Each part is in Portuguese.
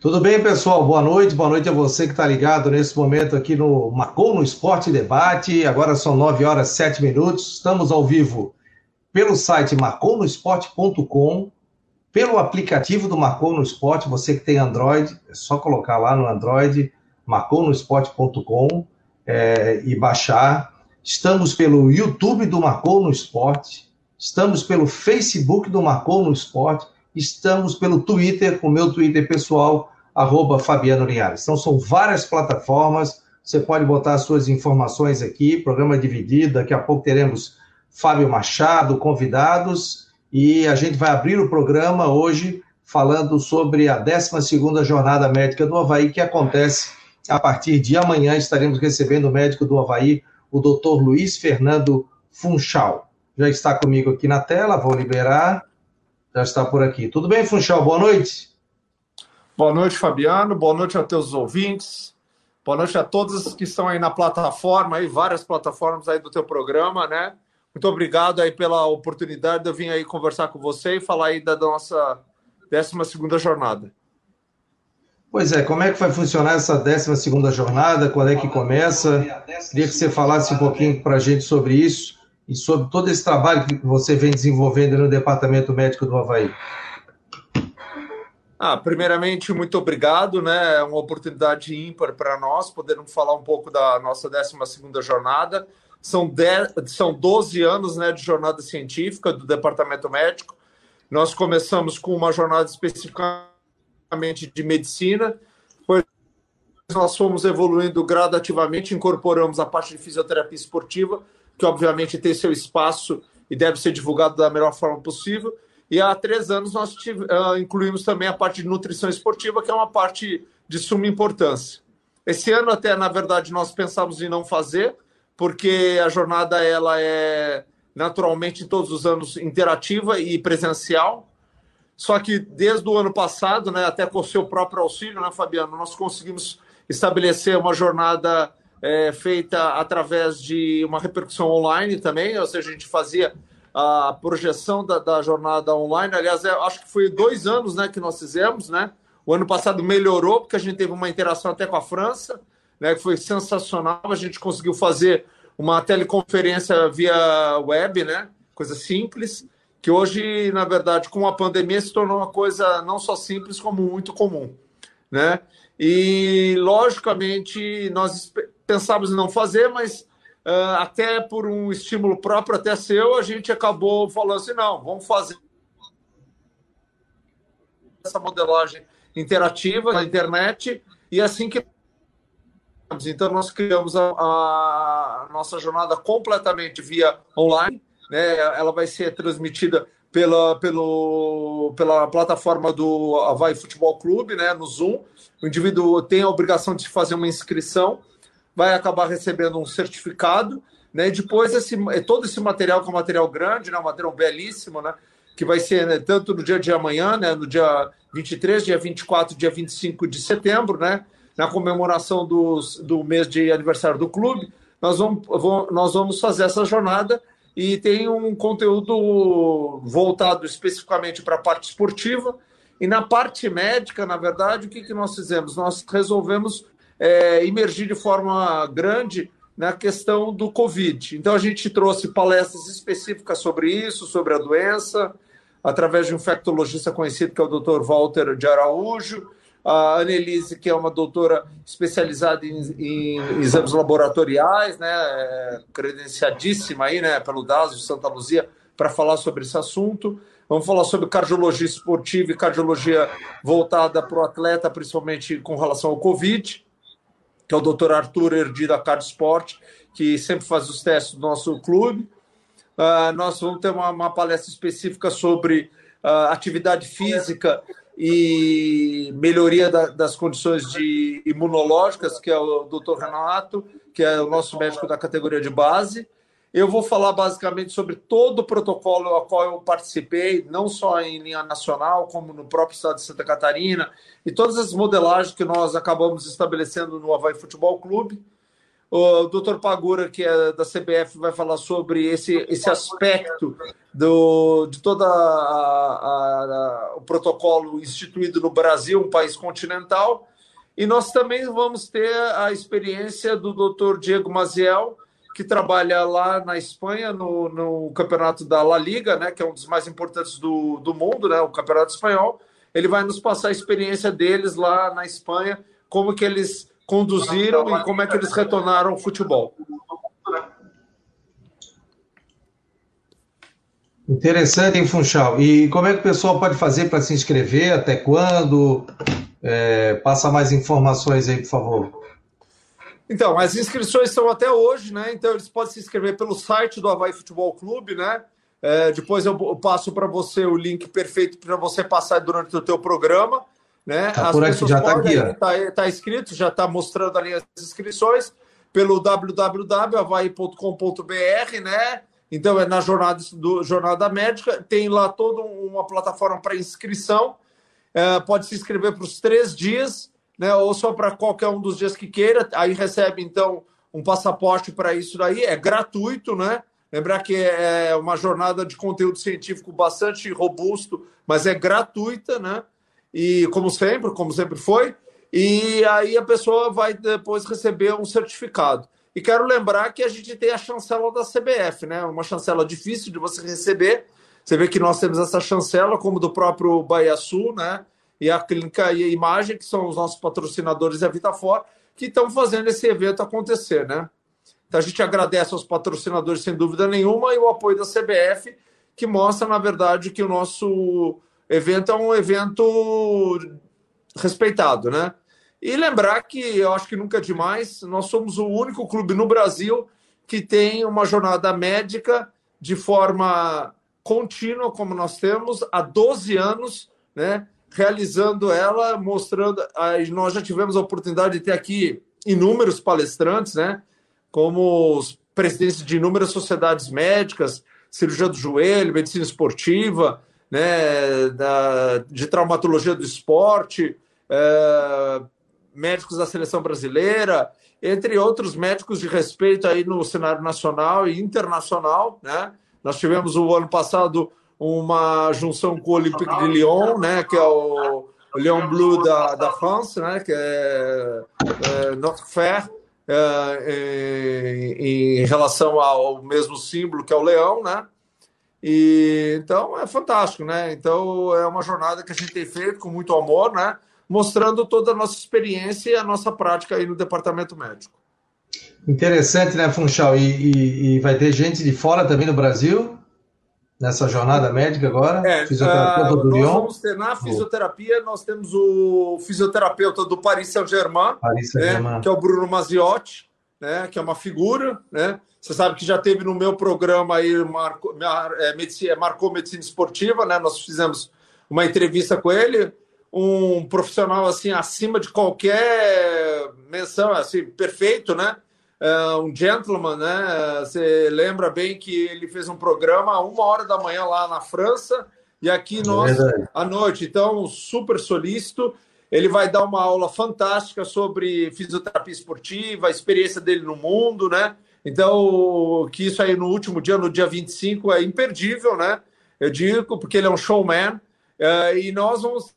Tudo bem, pessoal? Boa noite. Boa noite a você que está ligado nesse momento aqui no Marcou no Esporte Debate. Agora são 9 horas e 7 minutos. Estamos ao vivo pelo site marconosport.com, pelo aplicativo do Marcou no Esporte. Você que tem Android, é só colocar lá no Android, marconosport.com é, e baixar. Estamos pelo YouTube do Marcou no Esporte. Estamos pelo Facebook do Marcou no Esporte Estamos pelo Twitter, com o meu Twitter pessoal, arroba Fabiano Linhares. Então, são várias plataformas, você pode botar as suas informações aqui, programa dividido, daqui a pouco teremos Fábio Machado, convidados, e a gente vai abrir o programa hoje falando sobre a 12ª Jornada Médica do Havaí, que acontece a partir de amanhã, estaremos recebendo o médico do Havaí, o doutor Luiz Fernando Funchal. Já está comigo aqui na tela, vou liberar já está por aqui. Tudo bem, Funchal? Boa noite. Boa noite, Fabiano. Boa noite a teus ouvintes. Boa noite a todos que estão aí na plataforma, aí, várias plataformas aí do teu programa, né? Muito obrigado aí pela oportunidade de eu vir aí conversar com você e falar aí da nossa 12 jornada. Pois é, como é que vai funcionar essa 12 jornada? Quando é que começa? Queria que você falasse um pouquinho para a gente sobre isso e sobre todo esse trabalho que você vem desenvolvendo no Departamento Médico do Havaí. Ah, primeiramente, muito obrigado, né? É uma oportunidade ímpar para nós podermos falar um pouco da nossa 12 jornada. São, 10, são 12 anos né, de jornada científica do Departamento Médico. Nós começamos com uma jornada especificamente de medicina, depois nós fomos evoluindo gradativamente, incorporamos a parte de fisioterapia esportiva, que obviamente tem seu espaço e deve ser divulgado da melhor forma possível. E há três anos nós tive, uh, incluímos também a parte de nutrição esportiva, que é uma parte de suma importância. Esse ano até, na verdade, nós pensamos em não fazer, porque a jornada ela é naturalmente todos os anos interativa e presencial. Só que desde o ano passado, né, até com o seu próprio auxílio, né, Fabiano, nós conseguimos estabelecer uma jornada é, feita através de uma repercussão online também, ou seja, a gente fazia a projeção da, da jornada online. Aliás, é, acho que foi dois anos né, que nós fizemos, né? O ano passado melhorou, porque a gente teve uma interação até com a França, né, que foi sensacional. A gente conseguiu fazer uma teleconferência via web, né? Coisa simples, que hoje, na verdade, com a pandemia se tornou uma coisa não só simples, como muito comum, né? E, logicamente, nós pensávamos em não fazer, mas uh, até por um estímulo próprio, até seu, a gente acabou falando assim: não, vamos fazer essa modelagem interativa na internet e é assim que. Então, nós criamos a, a nossa jornada completamente via online, né? ela vai ser transmitida pela, pelo, pela plataforma do Havaí Futebol Clube, né, no Zoom. O indivíduo tem a obrigação de fazer uma inscrição vai acabar recebendo um certificado, né? E depois esse, todo esse material, que é um material grande, né? um material belíssimo, né? Que vai ser né, tanto no dia de amanhã, né? No dia 23, dia 24, dia 25 de setembro, né? Na comemoração dos, do mês de aniversário do clube, nós vamos, nós vamos fazer essa jornada e tem um conteúdo voltado especificamente para a parte esportiva. E na parte médica, na verdade, o que, que nós fizemos? Nós resolvemos é, emergir de forma grande na questão do Covid. Então, a gente trouxe palestras específicas sobre isso, sobre a doença, através de um infectologista conhecido, que é o Dr. Walter de Araújo, a Annelise, que é uma doutora especializada em, em exames laboratoriais, né, é, credenciadíssima aí, né, pelo DAS de Santa Luzia, para falar sobre esse assunto. Vamos falar sobre cardiologia esportiva e cardiologia voltada para o atleta, principalmente com relação ao Covid que é o Dr. Arthur Erdi da Card Sport, que sempre faz os testes do nosso clube. Uh, nós vamos ter uma, uma palestra específica sobre uh, atividade física e melhoria da, das condições de imunológicas, que é o Dr. Renato, que é o nosso médico da categoria de base. Eu vou falar basicamente sobre todo o protocolo ao qual eu participei, não só em linha nacional, como no próprio estado de Santa Catarina, e todas as modelagens que nós acabamos estabelecendo no Havaí Futebol Clube. O doutor Pagura, que é da CBF, vai falar sobre esse, esse aspecto do, de todo o protocolo instituído no Brasil, um país continental. E nós também vamos ter a experiência do doutor Diego Maziel, que trabalha lá na Espanha, no, no campeonato da La Liga, né, que é um dos mais importantes do, do mundo, né, o campeonato espanhol. Ele vai nos passar a experiência deles lá na Espanha, como que eles conduziram e como é que eles retornaram ao futebol. Interessante, hein, Funchal? E como é que o pessoal pode fazer para se inscrever? Até quando? É, passa mais informações aí, por favor. Então, as inscrições são até hoje, né? Então, eles podem se inscrever pelo site do Havaí Futebol Clube, né? É, depois eu passo para você o link perfeito para você passar durante o teu programa. Né? Tá por aqui, já está aqui. Está tá escrito, já está mostrando ali as inscrições pelo www.avai.com.br, né? Então é na jornada do jornada médica, tem lá toda uma plataforma para inscrição. É, pode se inscrever para os três dias, né? Ou só para qualquer um dos dias que queira. Aí recebe então um passaporte para isso daí, é gratuito, né? Lembrar que é uma jornada de conteúdo científico bastante robusto, mas é gratuita, né? e como sempre, como sempre foi, e aí a pessoa vai depois receber um certificado. E quero lembrar que a gente tem a chancela da CBF, né? Uma chancela difícil de você receber. Você vê que nós temos essa chancela, como do próprio Bahia Sul, né? E a Clínica e a Imagem, que são os nossos patrocinadores e a Vitafor, que estão fazendo esse evento acontecer, né? Então a gente agradece aos patrocinadores, sem dúvida nenhuma, e o apoio da CBF, que mostra, na verdade, que o nosso evento é um evento respeitado, né? E lembrar que eu acho que nunca é demais, nós somos o único clube no Brasil que tem uma jornada médica de forma contínua, como nós temos, há 12 anos, né? Realizando ela, mostrando. Nós já tivemos a oportunidade de ter aqui inúmeros palestrantes, né? Como os presidentes de inúmeras sociedades médicas, cirurgia do joelho, medicina esportiva, né, da, de traumatologia do esporte, é, médicos da seleção brasileira, entre outros médicos de respeito aí no cenário nacional e internacional, né? Nós tivemos o ano passado uma junção com o Olympique de Lyon, né, que é o, Lyon Bleu da, da França, né, que é, é Notre é, em, em relação ao mesmo símbolo que é o leão, né? E então é fantástico, né? Então é uma jornada que a gente tem feito com muito amor, né? Mostrando toda a nossa experiência e a nossa prática aí no departamento médico. Interessante, né, Funchal? E, e, e vai ter gente de fora também no Brasil nessa jornada médica agora? É, fisioterapeuta uh, do nós Lyon? vamos ter na fisioterapia, nós temos o fisioterapeuta do Paris Saint-Germain, né, que é o Bruno Maziotti, né, que é uma figura, né? Você sabe que já teve no meu programa aí, marcou, é, medicina, marcou medicina esportiva, né? Nós fizemos uma entrevista com ele, um profissional assim acima de qualquer menção, assim perfeito, né? Uh, um gentleman, né? Você lembra bem que ele fez um programa a uma hora da manhã lá na França e aqui nós é à noite. Então, super solícito. Ele vai dar uma aula fantástica sobre fisioterapia esportiva, a experiência dele no mundo, né? Então, que isso aí no último dia, no dia 25, é imperdível, né? Eu digo, porque ele é um showman. Uh, e nós vamos.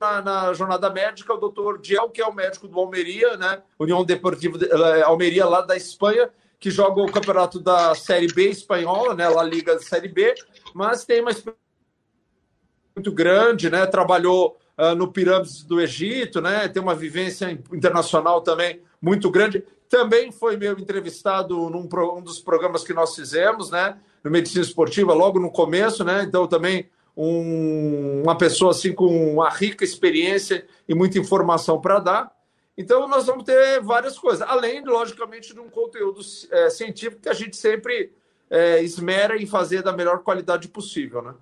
Na, na, jornada médica, o doutor Diel, que é o médico do Almeria, né? União Deportiva de, uh, Almeria, lá da Espanha, que joga o campeonato da Série B espanhola, né? La Liga da Série B, mas tem uma experiência muito grande, né? Trabalhou uh, no Pirâmides do Egito, né? Tem uma vivência internacional também muito grande. Também foi meu entrevistado num um dos programas que nós fizemos, né? No Medicina Esportiva, logo no começo, né? Então, também um, uma pessoa assim com uma rica experiência e muita informação para dar. Então, nós vamos ter várias coisas, além, logicamente, de um conteúdo é, científico que a gente sempre é, esmera em fazer da melhor qualidade possível, né?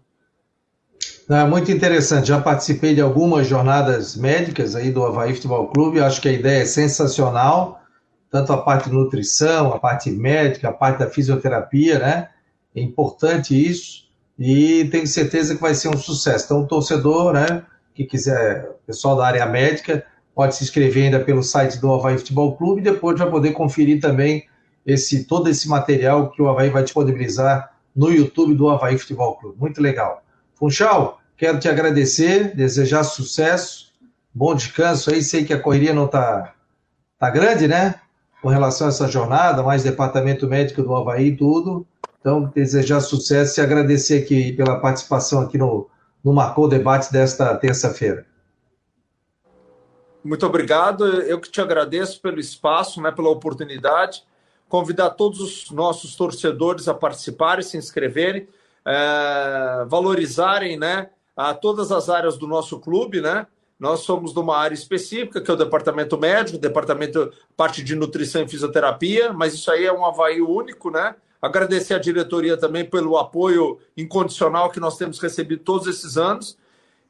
É muito interessante. Já participei de algumas jornadas médicas aí do Havaí Futebol Clube. Acho que a ideia é sensacional, tanto a parte de nutrição, a parte médica, a parte da fisioterapia, né? É importante isso e tenho certeza que vai ser um sucesso. Então, o torcedor, né, que quiser, pessoal da área médica, pode se inscrever ainda pelo site do Havaí Futebol Clube e depois vai poder conferir também esse todo esse material que o Havaí vai disponibilizar no YouTube do Havaí Futebol Clube. Muito legal. Funchal, quero te agradecer, desejar sucesso, bom descanso aí. Sei que a correria não está tá grande, né? Com relação a essa jornada, mais departamento médico do Havaí e tudo. Então, desejar sucesso e agradecer aqui pela participação aqui no, no Marcou Debate desta terça-feira. Muito obrigado. Eu que te agradeço pelo espaço, né, pela oportunidade. Convidar todos os nossos torcedores a participarem, se inscreverem, é, valorizarem né, a todas as áreas do nosso clube, né? Nós somos de uma área específica, que é o departamento médico, departamento parte de nutrição e fisioterapia, mas isso aí é um Havaí único, né? Agradecer à diretoria também pelo apoio incondicional que nós temos recebido todos esses anos.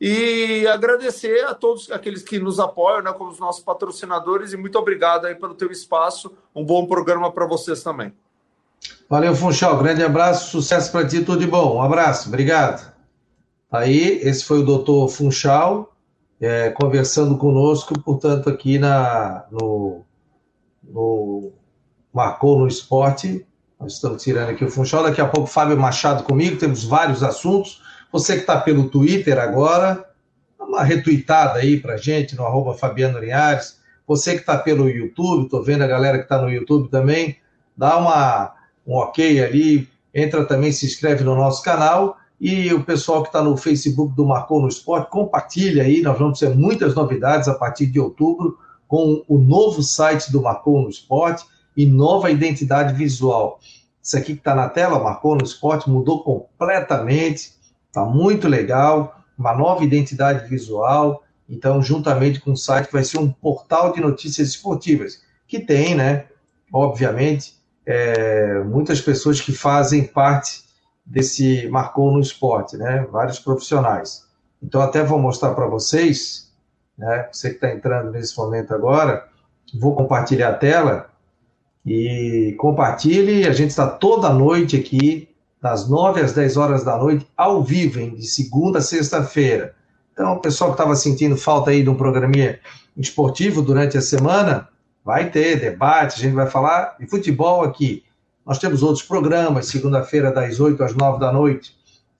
E agradecer a todos aqueles que nos apoiam, né, como os nossos patrocinadores, e muito obrigado aí pelo teu espaço. Um bom programa para vocês também. Valeu, Funchal. Grande abraço, sucesso para ti, tudo de bom. Um abraço, obrigado. Aí, esse foi o doutor Funchal, é, conversando conosco, portanto, aqui na, no, no Marcou no Esporte. Nós estamos tirando aqui o Funchal. Daqui a pouco, Fábio Machado comigo, temos vários assuntos. Você que está pelo Twitter agora, dá uma retuitada aí para gente no arroba Fabiano Linhares. Você que está pelo YouTube, estou vendo a galera que está no YouTube também, dá uma, um ok ali, entra também, se inscreve no nosso canal. E o pessoal que está no Facebook do Marcou no Esporte, compartilha aí, nós vamos ter muitas novidades a partir de outubro com o novo site do Marcou no Esporte e nova identidade visual. Isso aqui que está na tela, Marcou no Esporte, mudou completamente Está muito legal, uma nova identidade visual. Então, juntamente com o site, vai ser um portal de notícias esportivas, que tem, né, obviamente, é, muitas pessoas que fazem parte desse Marcou no Esporte, né, vários profissionais. Então, até vou mostrar para vocês, né, você que está entrando nesse momento agora, vou compartilhar a tela e compartilhe. A gente está toda noite aqui das 9 às 10 horas da noite, ao vivo, hein, de segunda a sexta-feira. Então, o pessoal que estava sentindo falta aí de um programinha esportivo durante a semana, vai ter debate, a gente vai falar de futebol aqui. Nós temos outros programas, segunda-feira, das 8 às 9 da noite,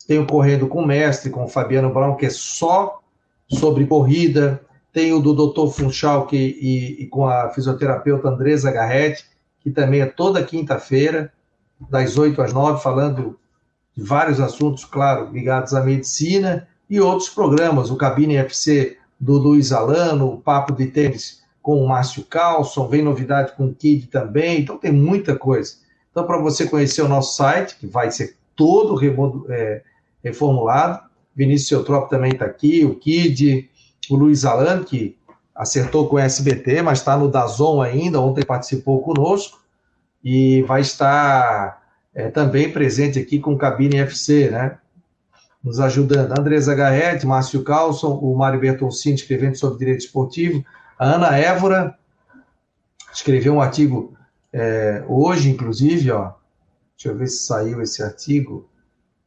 tem o Correndo com o Mestre, com o Fabiano Brown, que é só sobre corrida, tem o do Dr. Funchal que, e, e com a fisioterapeuta Andresa Garretti, que também é toda quinta-feira das 8 às 9, falando de vários assuntos, claro, ligados à medicina, e outros programas, o Cabine FC do Luiz Alano, o Papo de Tênis com o Márcio Carlson, vem novidade com o Kid também, então tem muita coisa. Então, para você conhecer o nosso site, que vai ser todo é, reformulado, Vinícius Eutropo também está aqui, o Kid, o Luiz Alano, que acertou com o SBT, mas está no Dazon ainda, ontem participou conosco, e vai estar é, também presente aqui com Cabine FC, né? Nos ajudando. Andresa Garrett, Márcio Carlson, o Mário Bertoncini escrevendo sobre direito esportivo, a Ana Évora escreveu um artigo é, hoje, inclusive, ó. Deixa eu ver se saiu esse artigo.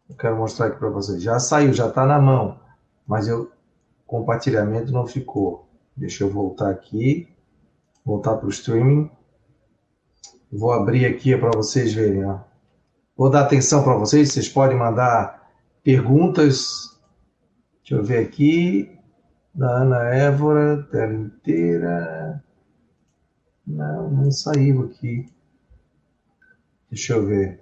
Eu quero mostrar aqui para vocês. Já saiu, já está na mão, mas eu compartilhamento não ficou. Deixa eu voltar aqui, voltar para o streaming. Vou abrir aqui para vocês verem. Ó. Vou dar atenção para vocês, vocês podem mandar perguntas. Deixa eu ver aqui. Da Ana Évora, tela inteira. Não, não saiu aqui. Deixa eu ver.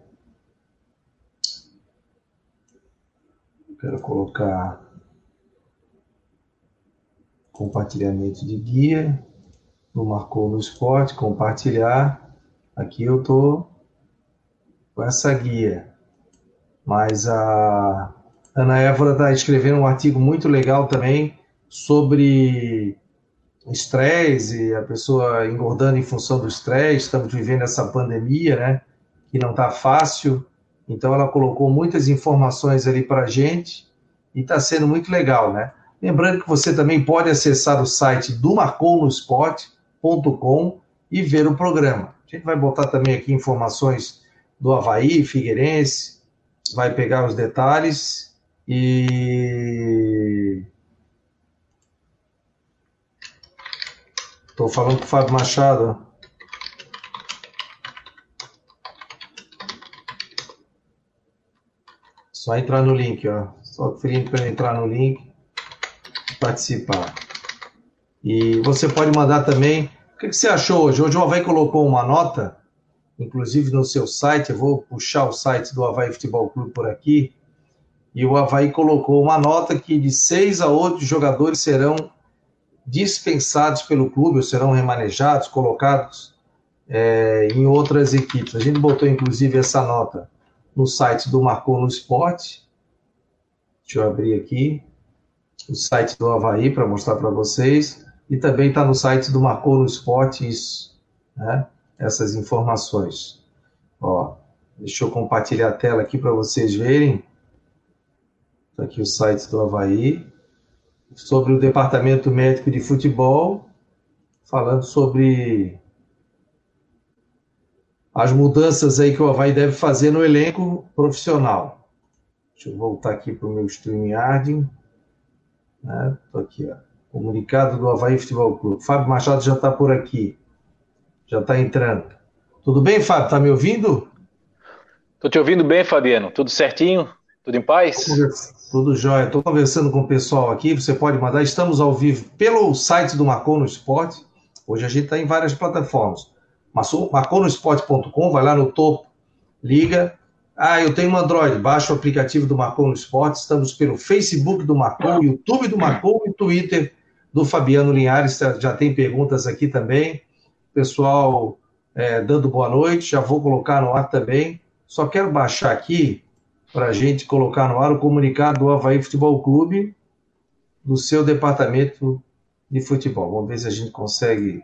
Quero colocar compartilhamento de guia. No Marcou no Esporte, compartilhar. Aqui eu tô com essa guia. Mas a Ana Évora está escrevendo um artigo muito legal também sobre estresse e a pessoa engordando em função do estresse. Estamos vivendo essa pandemia, né? Que não está fácil. Então ela colocou muitas informações ali para a gente e está sendo muito legal, né? Lembrando que você também pode acessar o site do marconosport.com e ver o programa. A gente vai botar também aqui informações do Havaí, Figueirense, vai pegar os detalhes e. Estou falando com o Fábio Machado. Só entrar no link, ó. Só conferindo para entrar no link, participar. E você pode mandar também. O que, você achou hoje? Hoje o Havaí colocou uma nota, inclusive no seu site. Eu vou puxar o site do Havaí Futebol Clube por aqui. E o Havaí colocou uma nota que de seis a oito jogadores serão dispensados pelo clube, ou serão remanejados, colocados é, em outras equipes. A gente botou, inclusive, essa nota no site do Marcou no Esporte. Deixa eu abrir aqui o site do Havaí para mostrar para vocês. E também está no site do Marcou no Esporte isso, né? essas informações. Ó, deixa eu compartilhar a tela aqui para vocês verem. Está aqui o site do Havaí sobre o Departamento Médico de Futebol, falando sobre as mudanças aí que o Havaí deve fazer no elenco profissional. Deixa eu voltar aqui para o meu StreamYard. Né? Tô aqui, ó. Comunicado do Havaí Futebol Clube. Fábio Machado já está por aqui. Já está entrando. Tudo bem, Fábio? Está me ouvindo? Estou te ouvindo bem, Fabiano. Tudo certinho? Tudo em paz? Tudo jóia. Estou conversando com o pessoal aqui. Você pode mandar. Estamos ao vivo pelo site do Marcou no Esporte. Hoje a gente está em várias plataformas. Marconosport.com, vai lá no topo, liga. Ah, eu tenho um Android, baixa o aplicativo do Marcou no Esporte. Estamos pelo Facebook do Marcou, YouTube do Marcou e Twitter do Fabiano Linhares. Já tem perguntas aqui também. Pessoal é, dando boa noite, já vou colocar no ar também. Só quero baixar aqui para a gente colocar no ar o comunicado do Havaí Futebol Clube do seu departamento de futebol. Vamos ver se a gente consegue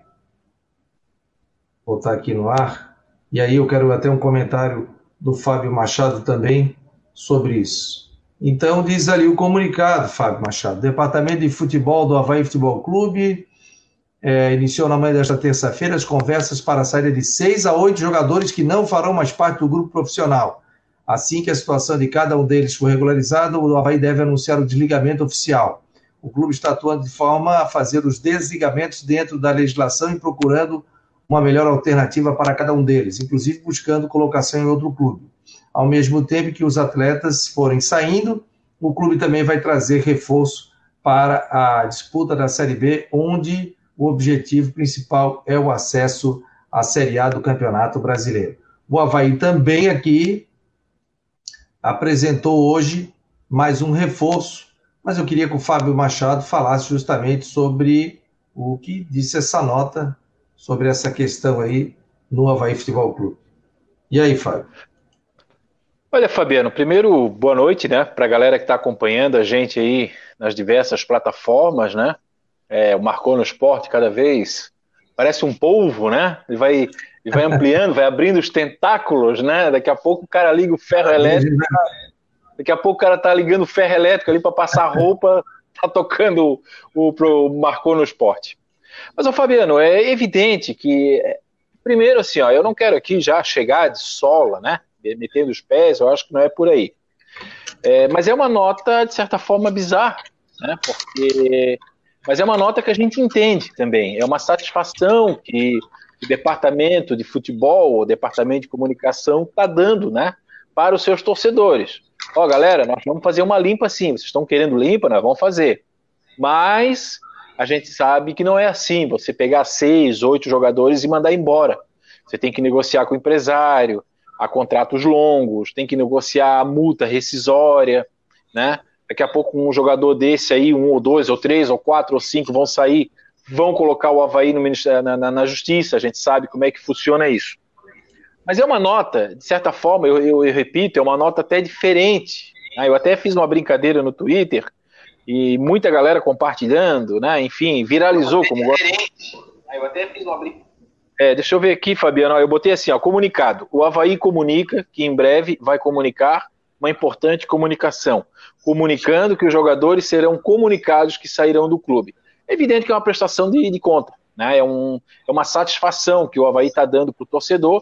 botar aqui no ar. E aí eu quero até um comentário do Fábio Machado também sobre isso. Então diz ali o comunicado, Fábio Machado. Departamento de Futebol do Havaí Futebol Clube é, iniciou na manhã desta terça-feira as conversas para a saída de seis a oito jogadores que não farão mais parte do grupo profissional. Assim que a situação de cada um deles for regularizada, o Havaí deve anunciar o desligamento oficial. O clube está atuando de forma a fazer os desligamentos dentro da legislação e procurando uma melhor alternativa para cada um deles, inclusive buscando colocação em outro clube. Ao mesmo tempo que os atletas forem saindo, o clube também vai trazer reforço para a disputa da Série B, onde o objetivo principal é o acesso à Série A do Campeonato Brasileiro. O Havaí também aqui apresentou hoje mais um reforço, mas eu queria que o Fábio Machado falasse justamente sobre o que disse essa nota sobre essa questão aí no Havaí Futebol Clube. E aí, Fábio? Olha, Fabiano, primeiro, boa noite, né, para a galera que está acompanhando a gente aí nas diversas plataformas, né? É, o Marcou no Esporte cada vez parece um polvo, né? Ele vai, ele vai ampliando, vai abrindo os tentáculos, né? Daqui a pouco o cara liga o ferro elétrico. Daqui a pouco o cara tá ligando o ferro elétrico ali para passar roupa, tá tocando o, o pro Marcou no Esporte. Mas, ô Fabiano, é evidente que, primeiro assim, ó, eu não quero aqui já chegar de sola, né? Metendo os pés, eu acho que não é por aí. É, mas é uma nota, de certa forma, bizarra, né? Porque. Mas é uma nota que a gente entende também. É uma satisfação que o departamento de futebol, o departamento de comunicação está dando, né? Para os seus torcedores. Ó, galera, nós vamos fazer uma limpa sim. Vocês estão querendo limpa? Nós vamos fazer. Mas a gente sabe que não é assim, você pegar seis, oito jogadores e mandar embora. Você tem que negociar com o empresário, há contratos longos, tem que negociar a multa rescisória, né? Daqui a pouco um jogador desse aí, um ou dois, ou três, ou quatro, ou cinco vão sair, vão colocar o Havaí no na, na, na justiça, a gente sabe como é que funciona isso. Mas é uma nota, de certa forma, eu, eu, eu repito, é uma nota até diferente. Né? Eu até fiz uma brincadeira no Twitter, e muita galera compartilhando, né? Enfim, viralizou como gosta. Eu até fiz uma é, deixa eu ver aqui, Fabiano. Eu botei assim, ó, comunicado. O Havaí comunica que em breve vai comunicar uma importante comunicação, comunicando que os jogadores serão comunicados que sairão do clube. É evidente que é uma prestação de, de conta, né? É, um, é uma satisfação que o Havaí está dando para o torcedor.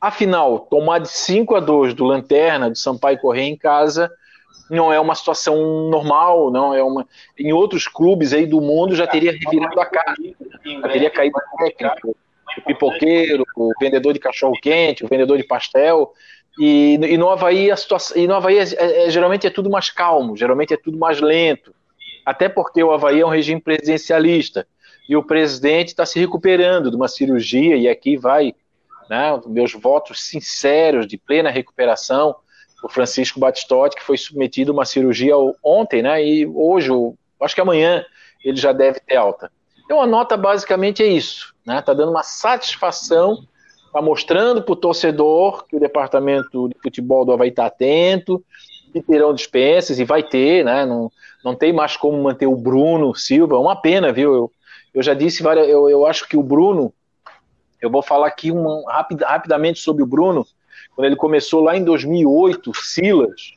Afinal, tomar de 5 a 2 do Lanterna, do Sampaio Correia em casa, não é uma situação normal, não é uma. Em outros clubes aí do mundo já teria revirado a cara, já teria caído o técnico, o pipoqueiro, o vendedor de cachorro quente, o vendedor de pastel. E, e no Havaí a situação, e no Havaí é, é, é, geralmente é tudo mais calmo, geralmente é tudo mais lento. Até porque o Havaí é um regime presidencialista e o presidente está se recuperando de uma cirurgia e aqui vai, né, meus votos sinceros de plena recuperação o Francisco Batistotti, que foi submetido a uma cirurgia ontem, né? E hoje, acho que amanhã, ele já deve ter alta. Então a nota basicamente é isso, né? Tá dando uma satisfação, tá mostrando para o torcedor que o departamento de futebol do Havaí está atento, que terão dispensas e vai ter, né? Não, não tem mais como manter o Bruno Silva, uma pena, viu? Eu, eu já disse várias, eu, eu acho que o Bruno, eu vou falar aqui um, rapid, rapidamente sobre o Bruno quando ele começou lá em 2008, Silas,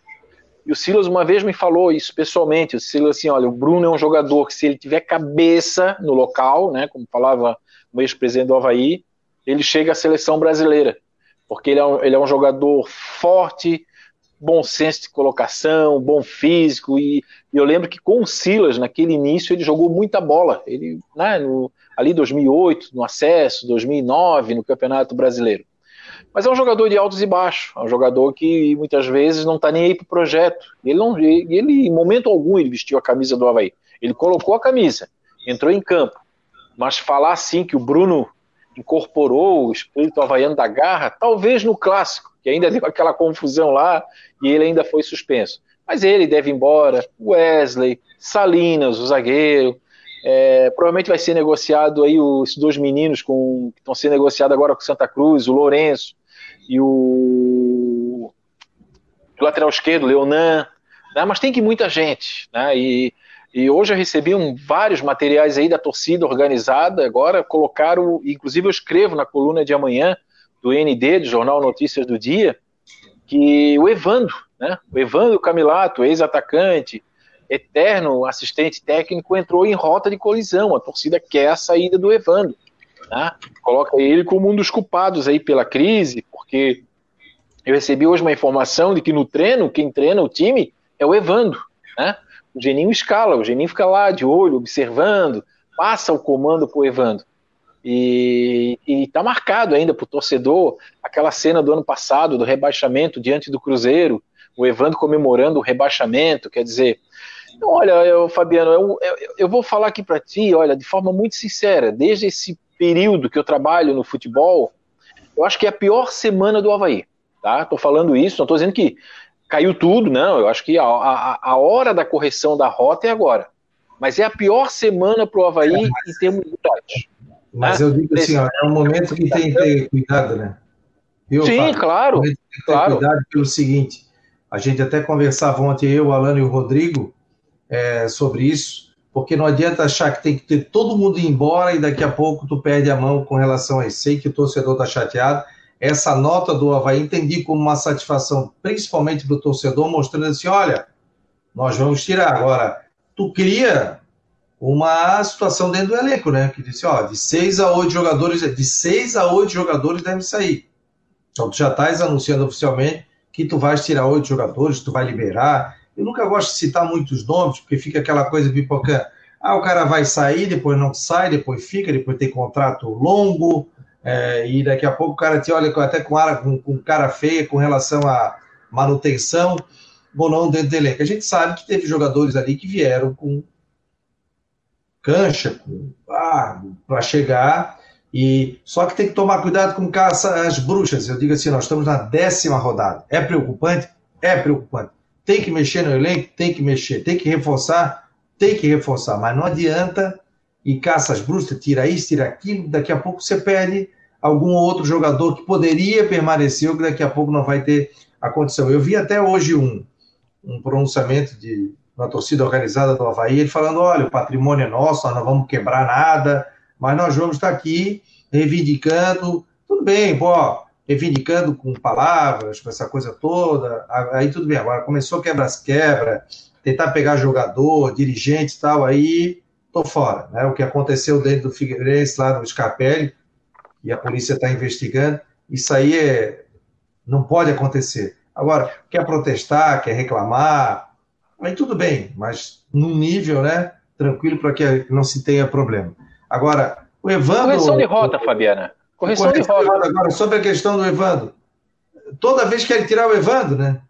e o Silas uma vez me falou isso pessoalmente, o Silas assim, olha, o Bruno é um jogador que se ele tiver cabeça no local, né, como falava o ex-presidente do Havaí, ele chega à seleção brasileira, porque ele é um, ele é um jogador forte, bom senso de colocação, bom físico, e, e, eu lembro que com o Silas, naquele início, ele jogou muita bola, ele, né, no, ali 2008, no acesso, 2009, no Campeonato Brasileiro. Mas é um jogador de altos e baixos, é um jogador que muitas vezes não está nem aí para o projeto. Ele, não, ele, em momento algum, ele vestiu a camisa do Havaí. Ele colocou a camisa, entrou em campo. Mas falar assim que o Bruno incorporou o espírito havaiano da garra, talvez no clássico, que ainda deu aquela confusão lá e ele ainda foi suspenso. Mas ele deve ir embora, Wesley, Salinas, o zagueiro, é, provavelmente vai ser negociado aí os dois meninos com, que estão sendo negociados agora com Santa Cruz, o Lourenço e o, o lateral esquerdo, Leonan, né? mas tem que muita gente, né? E, e hoje eu recebi um, vários materiais aí da torcida organizada, agora colocaram, inclusive eu escrevo na coluna de amanhã do ND, do Jornal Notícias do Dia, que o Evandro, né? O Evandro Camilato, ex-atacante, eterno assistente técnico, entrou em rota de colisão. A torcida quer a saída do Evandro. Né? Coloca ele como um dos culpados aí pela crise, porque eu recebi hoje uma informação de que no treino, quem treina o time é o Evandro. Né? O Geninho escala, o Geninho fica lá de olho, observando, passa o comando para o Evandro. E está marcado ainda para o torcedor aquela cena do ano passado, do rebaixamento diante do Cruzeiro, o Evandro comemorando o rebaixamento, quer dizer. Então, olha, eu, Fabiano, eu, eu, eu vou falar aqui para ti, olha, de forma muito sincera, desde esse período que eu trabalho no futebol, eu acho que é a pior semana do Havaí. Tá? Tô falando isso, não tô dizendo que caiu tudo, não. Eu acho que a, a, a hora da correção da rota é agora. Mas é a pior semana para o Havaí é, mas, em termos de idade. Mas né? eu digo assim, ó, é um momento que tem que ter cuidado, né? Eu, Sim, Fábio, claro. Tem que ter claro. cuidado pelo seguinte: a gente até conversava ontem, eu, o Alano e o Rodrigo, é, sobre isso porque não adianta achar que tem que ter todo mundo ir embora e daqui a pouco tu perde a mão com relação a isso. Sei que o torcedor está chateado. Essa nota do Havaí entendi como uma satisfação, principalmente para o torcedor, mostrando assim: olha, nós vamos tirar. Agora, tu cria uma situação dentro do elenco, né? Que disse, ó, de seis a oito jogadores, de seis a oito jogadores devem sair. Então tu já estás anunciando oficialmente que tu vais tirar oito jogadores, tu vai liberar. Eu nunca gosto de citar muitos nomes, porque fica aquela coisa pipocando. Ah, o cara vai sair, depois não sai, depois fica, depois tem contrato longo, é, e daqui a pouco o cara te olha até com, com, com cara feia com relação à manutenção ou não dentro do elenco. A gente sabe que teve jogadores ali que vieram com cancha, com ah, para chegar, e só que tem que tomar cuidado com caça as bruxas. Eu digo assim, nós estamos na décima rodada. É preocupante? É preocupante. Tem que mexer no elenco? Tem que mexer. Tem que reforçar? Tem que reforçar. Mas não adianta e caça as bruxas, tira isso, tira aquilo. Daqui a pouco você perde algum outro jogador que poderia permanecer ou que daqui a pouco não vai ter a condição. Eu vi até hoje um, um pronunciamento de uma torcida organizada do Havaí, ele falando: olha, o patrimônio é nosso, nós não vamos quebrar nada, mas nós vamos estar aqui reivindicando. Tudo bem, pô, reivindicando com palavras, com essa coisa toda, aí tudo bem. Agora começou quebra-quebra, tentar pegar jogador, dirigente e tal, aí tô fora. Né? O que aconteceu dentro do Figueirense, lá no Scarpelli, e a polícia está investigando, isso aí é, não pode acontecer. Agora, quer protestar, quer reclamar, aí tudo bem, mas num nível, né, tranquilo para que não se tenha problema. Agora, o Evandro... Correção de rota, Fabiana. Correção, de rota. Agora, sobre a questão do Evandro. Toda vez que ele tirar o Evandro, né?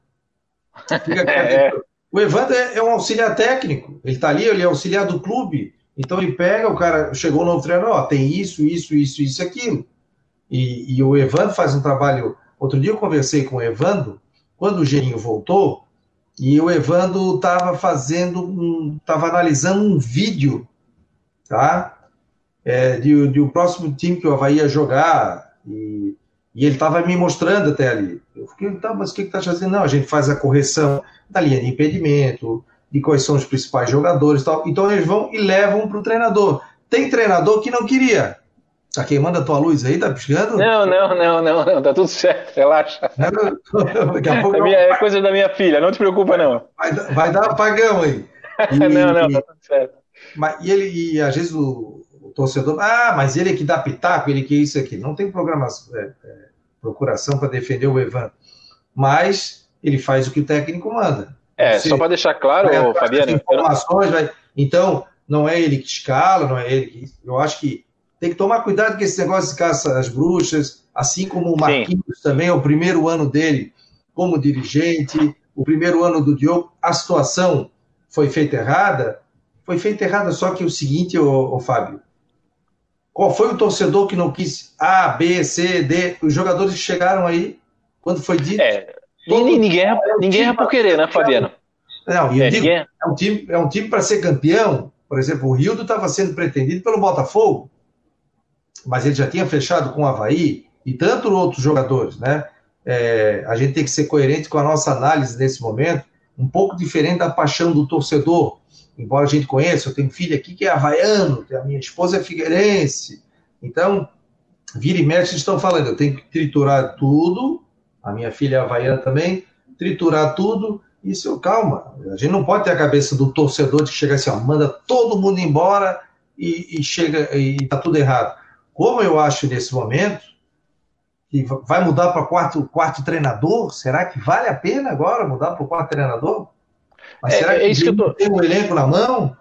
é. O Evandro é, é um auxiliar técnico. Ele está ali, ele é auxiliar do clube. Então ele pega, o cara chegou no novo treinador, ó, tem isso, isso, isso, isso, aquilo. E, e, o Evandro faz um trabalho. Outro dia eu conversei com o Evandro, quando o Gerinho voltou, e o Evandro estava fazendo, estava um, analisando um vídeo, tá? É, de, de o próximo time que o Havaí ia jogar, e, e ele estava me mostrando até ali. Eu fiquei, tá, mas o que está fazendo? Não, a gente faz a correção da linha de impedimento, de quais são os principais jogadores e tal. Então eles vão e levam para o treinador. Tem treinador que não queria. Tá queimando a tua luz aí? Tá piscando? Não, não, não, não, não. Tá tudo certo, relaxa. Daqui a pouco. É, minha, é coisa da minha filha, não te preocupa, não. Vai, vai dar apagão aí. E, não, não, tá tudo certo. Mas, e ele, e às vezes o, torcedor, ah, mas ele é que dá pitaco, ele que é isso aqui. Não tem programa, é, é, procuração para defender o Evan. Mas ele faz o que o técnico manda. É, só para deixar claro, Fabiano. Informações, vai, então, não é ele que escala, não é ele que. Eu acho que tem que tomar cuidado com esse negócio de caça às bruxas, assim como o Marquinhos Sim. também, é o primeiro ano dele como dirigente, o primeiro ano do Diogo, a situação foi feita errada, foi feita errada, só que o seguinte, ô, ô Fábio, qual foi o torcedor que não quis A, B, C, D? Os jogadores que chegaram aí, quando foi dito. É, ninguém, é, ninguém é por querer, né, Fabiano? Não, é, digo, é um time, é um time para ser campeão. Por exemplo, o Rildo estava sendo pretendido pelo Botafogo mas ele já tinha fechado com o Havaí e tanto outros jogadores, né? É, a gente tem que ser coerente com a nossa análise nesse momento, um pouco diferente da paixão do torcedor. Embora a gente conheça, eu tenho filho aqui que é havaiano, a minha esposa é figueirense. Então, vira e mexe estão falando, eu tenho que triturar tudo, a minha filha é havaiana também, triturar tudo, isso, calma, a gente não pode ter a cabeça do torcedor de que chega assim, ó, manda todo mundo embora e, e chega e tá tudo errado como eu acho nesse momento, que vai mudar para quarto, quarto treinador, será que vale a pena agora mudar para o quarto treinador? Mas é, será é que, é isso que eu tô... tem um elenco na mão?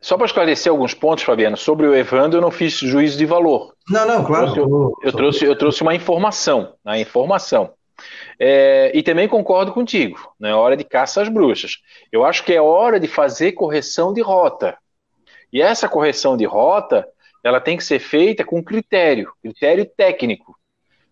Só para esclarecer alguns pontos, Fabiano, sobre o Evandro, eu não fiz juízo de valor. Não, não, claro. Eu trouxe, eu, eu trouxe, eu trouxe uma informação, a né, informação. É, e também concordo contigo, não é hora de caça às bruxas. Eu acho que é hora de fazer correção de rota. E essa correção de rota, ela tem que ser feita com critério, critério técnico,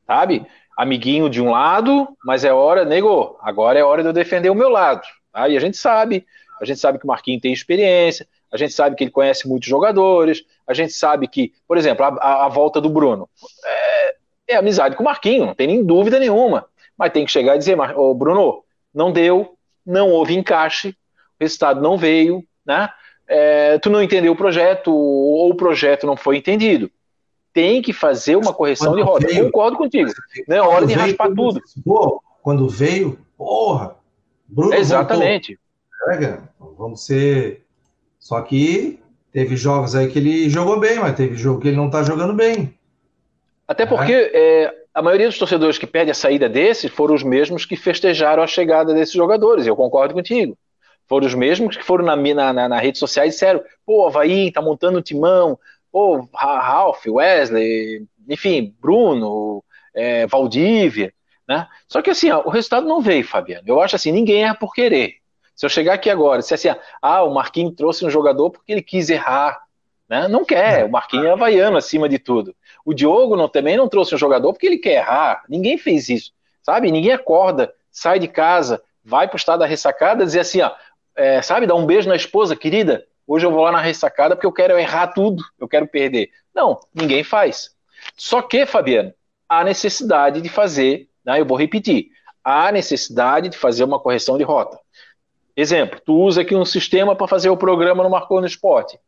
sabe? Amiguinho de um lado, mas é hora, nego, agora é hora de eu defender o meu lado. Tá? E a gente sabe, a gente sabe que o Marquinhos tem experiência, a gente sabe que ele conhece muitos jogadores, a gente sabe que, por exemplo, a, a, volta do Bruno é, é, amizade com o Marquinhos, não tem nem dúvida nenhuma. Mas tem que chegar e dizer, ô Bruno, não deu, não houve encaixe, o resultado não veio, né? é, tu não entendeu o projeto ou o projeto não foi entendido. Tem que fazer uma correção quando de rota. Veio, Concordo contigo. Não é hora de raspar tudo. Quando veio, porra, Bruno Exatamente. É, vamos ser. Só que teve jogos aí que ele jogou bem, mas teve jogo que ele não está jogando bem. Até porque é. É, a maioria dos torcedores que perde a saída desses foram os mesmos que festejaram a chegada desses jogadores. Eu concordo contigo. Foram os mesmos que foram na, na, na rede social e disseram: pô, Havaí tá montando um timão, pô, Ralph, Wesley, enfim, Bruno, é, Valdívia, né? Só que assim, ó, o resultado não veio, Fabiano. Eu acho assim, ninguém é por querer. Se eu chegar aqui agora e disser assim, ah, o Marquinhos trouxe um jogador porque ele quis errar, né? Não quer, o Marquinhos é havaiano acima de tudo. O Diogo não, também não trouxe um jogador porque ele quer errar. Ninguém fez isso, sabe? Ninguém acorda, sai de casa, vai pro estado da ressacada e dizer assim, ó, é, sabe, dar um beijo na esposa, querida, hoje eu vou lá na ressacada porque eu quero errar tudo, eu quero perder. Não, ninguém faz. Só que, Fabiano, há necessidade de fazer, né, eu vou repetir, há necessidade de fazer uma correção de rota. Exemplo, tu usa aqui um sistema para fazer o programa no Marcou no Esporte.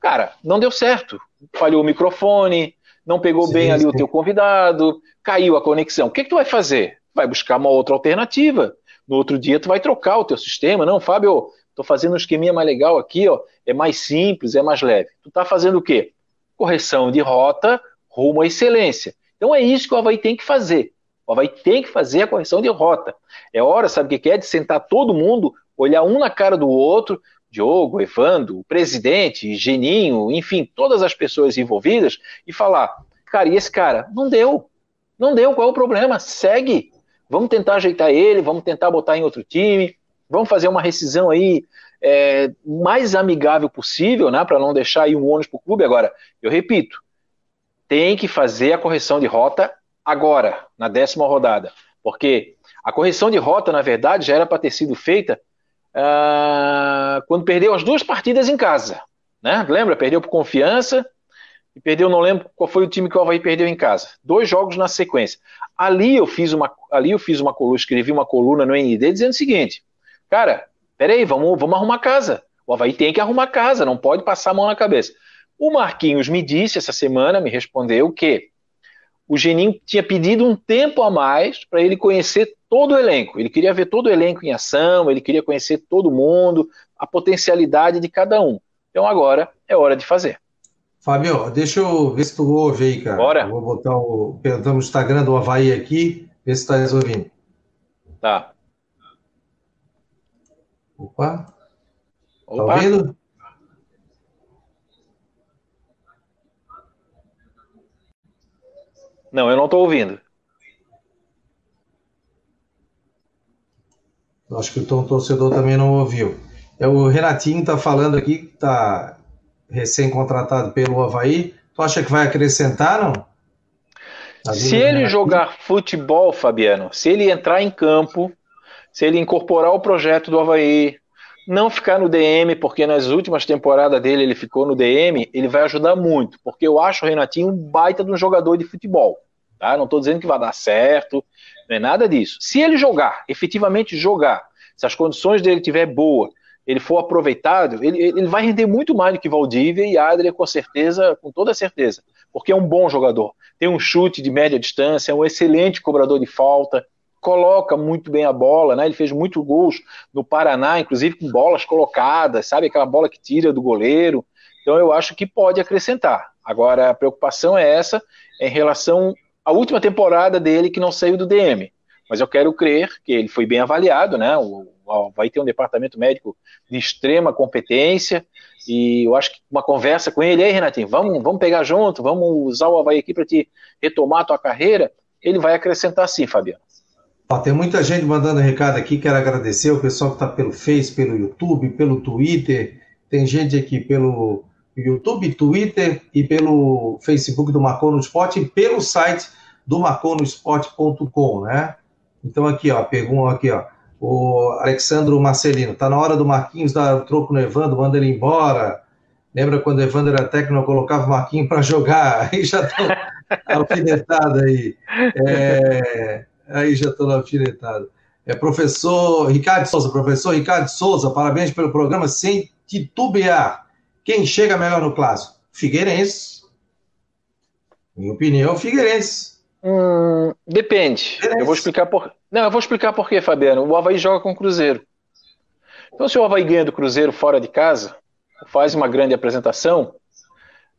Cara, não deu certo. Falhou o microfone, não pegou sim, bem ali sim. o teu convidado, caiu a conexão. O que, que tu vai fazer? Vai buscar uma outra alternativa. No outro dia tu vai trocar o teu sistema, não, Fábio, estou fazendo um esqueminha mais legal aqui, ó, é mais simples, é mais leve. Tu está fazendo o quê? Correção de rota rumo à excelência. Então é isso que o Havaí tem que fazer. O Havaí tem que fazer a correção de rota. É hora, sabe o que é? De sentar todo mundo, olhar um na cara do outro, Diogo, Evandro, o presidente, Geninho, enfim, todas as pessoas envolvidas, e falar: cara, e esse cara? Não deu. Não deu, qual é o problema? Segue. Vamos tentar ajeitar ele, vamos tentar botar em outro time, vamos fazer uma rescisão aí é, mais amigável possível, né, para não deixar aí um ônus para o clube. Agora, eu repito, tem que fazer a correção de rota agora, na décima rodada, porque a correção de rota, na verdade, já era para ter sido feita uh, quando perdeu as duas partidas em casa. Né? Lembra? Perdeu por confiança e perdeu, não lembro qual foi o time que o Havaí perdeu em casa. Dois jogos na sequência. Ali eu fiz uma, ali eu fiz uma coluna, escrevi uma coluna no ND dizendo o seguinte: cara, Peraí, vamos, vamos arrumar casa. O Havaí tem que arrumar casa, não pode passar a mão na cabeça. O Marquinhos me disse essa semana, me respondeu que o Geninho tinha pedido um tempo a mais para ele conhecer todo o elenco. Ele queria ver todo o elenco em ação, ele queria conhecer todo mundo, a potencialidade de cada um. Então agora é hora de fazer. Fábio, deixa eu ver se tu ouve aí, cara. Bora. Eu vou botar o. Perguntamos no Instagram do Havaí aqui, ver se tá ouvindo. Tá. Opa! Tá Opa. Tá ouvindo? Não, eu não estou ouvindo. Acho que o tom torcedor também não ouviu. É o Renatinho está falando aqui que está recém-contratado pelo Havaí. Tu acha que vai acrescentar, não? Tá se ele jogar futebol, Fabiano, se ele entrar em campo se ele incorporar o projeto do Havaí, não ficar no DM, porque nas últimas temporadas dele ele ficou no DM, ele vai ajudar muito, porque eu acho o Renatinho um baita de um jogador de futebol. Tá? Não estou dizendo que vai dar certo, não é nada disso. Se ele jogar, efetivamente jogar, se as condições dele tiver boa, ele for aproveitado, ele, ele vai render muito mais do que Valdívia e Adria, com certeza, com toda certeza, porque é um bom jogador. Tem um chute de média distância, é um excelente cobrador de falta, coloca muito bem a bola, né? Ele fez muitos gols no Paraná, inclusive com bolas colocadas, sabe? Aquela bola que tira do goleiro. Então eu acho que pode acrescentar. Agora a preocupação é essa em relação à última temporada dele que não saiu do DM. Mas eu quero crer que ele foi bem avaliado, né? Vai ter um departamento médico de extrema competência e eu acho que uma conversa com ele, aí Renatinho, vamos, vamos pegar junto, vamos usar o Havaí aqui para te retomar a tua carreira, ele vai acrescentar sim, Fabiano. Ó, tem muita gente mandando recado aqui, quero agradecer o pessoal que está pelo Face, pelo YouTube, pelo Twitter. Tem gente aqui pelo YouTube, Twitter e pelo Facebook do Marcou no Esporte e pelo site do marconosport.com, né? Então aqui, ó, pergunta aqui, ó, o Alexandro Marcelino, tá na hora do Marquinhos dar o troco no Evandro, manda ele embora. Lembra quando o Evandro era técnico, eu colocava o Marquinhos para jogar? Aí já estão alfinetado aí. É... Aí já estou alfinetado. É professor Ricardo Souza, professor Ricardo Souza, parabéns pelo programa sem titubear. Quem chega melhor no clássico? Figueirense. Minha opinião, Figueirense. Hum, depende. Figueirense. Eu vou explicar por. Não, eu vou explicar por quê, Fabiano. O Havaí joga com o Cruzeiro. Então, se o Havaí ganha do Cruzeiro fora de casa, faz uma grande apresentação,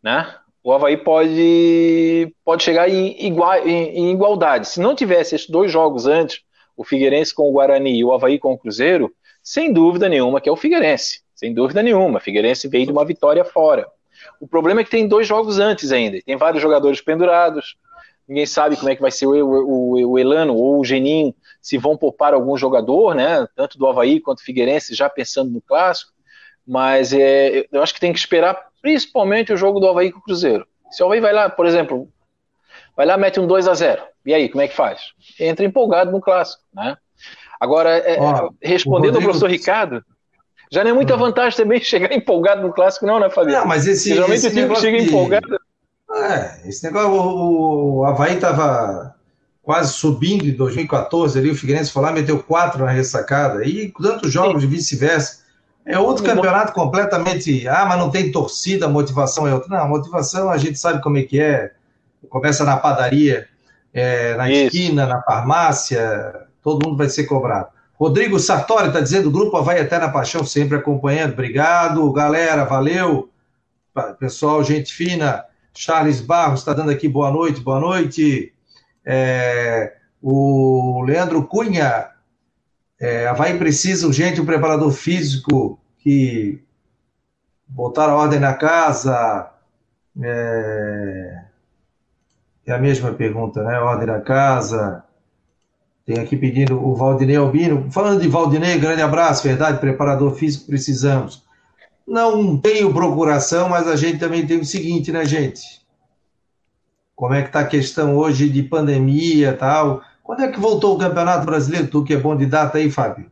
né? O Havaí pode, pode chegar em, igual, em, em, igualdade. Se não tivesse esses dois jogos antes, o Figueirense com o Guarani e o Havaí com o Cruzeiro, sem dúvida nenhuma que é o Figueirense. Sem dúvida nenhuma. O Figueirense veio de uma vitória fora. O problema é que tem dois jogos antes ainda. Tem vários jogadores pendurados. Ninguém sabe como é que vai ser o, o, o Elano ou o Geninho, se vão poupar algum jogador, né? Tanto do Havaí quanto do Figueirense, já pensando no clássico. Mas é, eu acho que tem que esperar principalmente o jogo do Havaí com o Cruzeiro. Se o Havaí vai lá, por exemplo, vai lá, mete um 2 a 0 E aí, como é que faz? Entra empolgado no clássico, né? Agora, é, respondendo ao professor Ricardo, já não é muita hum. vantagem também chegar empolgado no clássico, não, né, Fabiano? Não, mas esse. Geralmente esse o time chega de... empolgado. É, esse negócio, o, o Havaí estava quase subindo em 2014 ali, o Figueirense foi lá, meteu quatro na ressacada, e tantos jogos Sim. de vice-versa. É outro campeonato completamente. Ah, mas não tem torcida, motivação é outra. Não, a motivação a gente sabe como é que é. Começa na padaria, é, na Isso. esquina, na farmácia, todo mundo vai ser cobrado. Rodrigo Sartori está dizendo: o grupo vai até na paixão, sempre acompanhando. Obrigado, galera, valeu. Pessoal, gente fina. Charles Barros está dando aqui boa noite, boa noite. É, O Leandro Cunha, é, Havaí precisa urgente um preparador físico que botar a ordem na casa. É, é a mesma pergunta, né? Ordem na casa. Tem aqui pedindo o Valdinei Albino. Falando de Valdinei, grande abraço, verdade, preparador físico, precisamos. Não tenho procuração, mas a gente também tem o seguinte, né, gente? Como é que está a questão hoje de pandemia tal? Quando é que voltou o Campeonato Brasileiro? Tu que é bom de data aí, Fábio?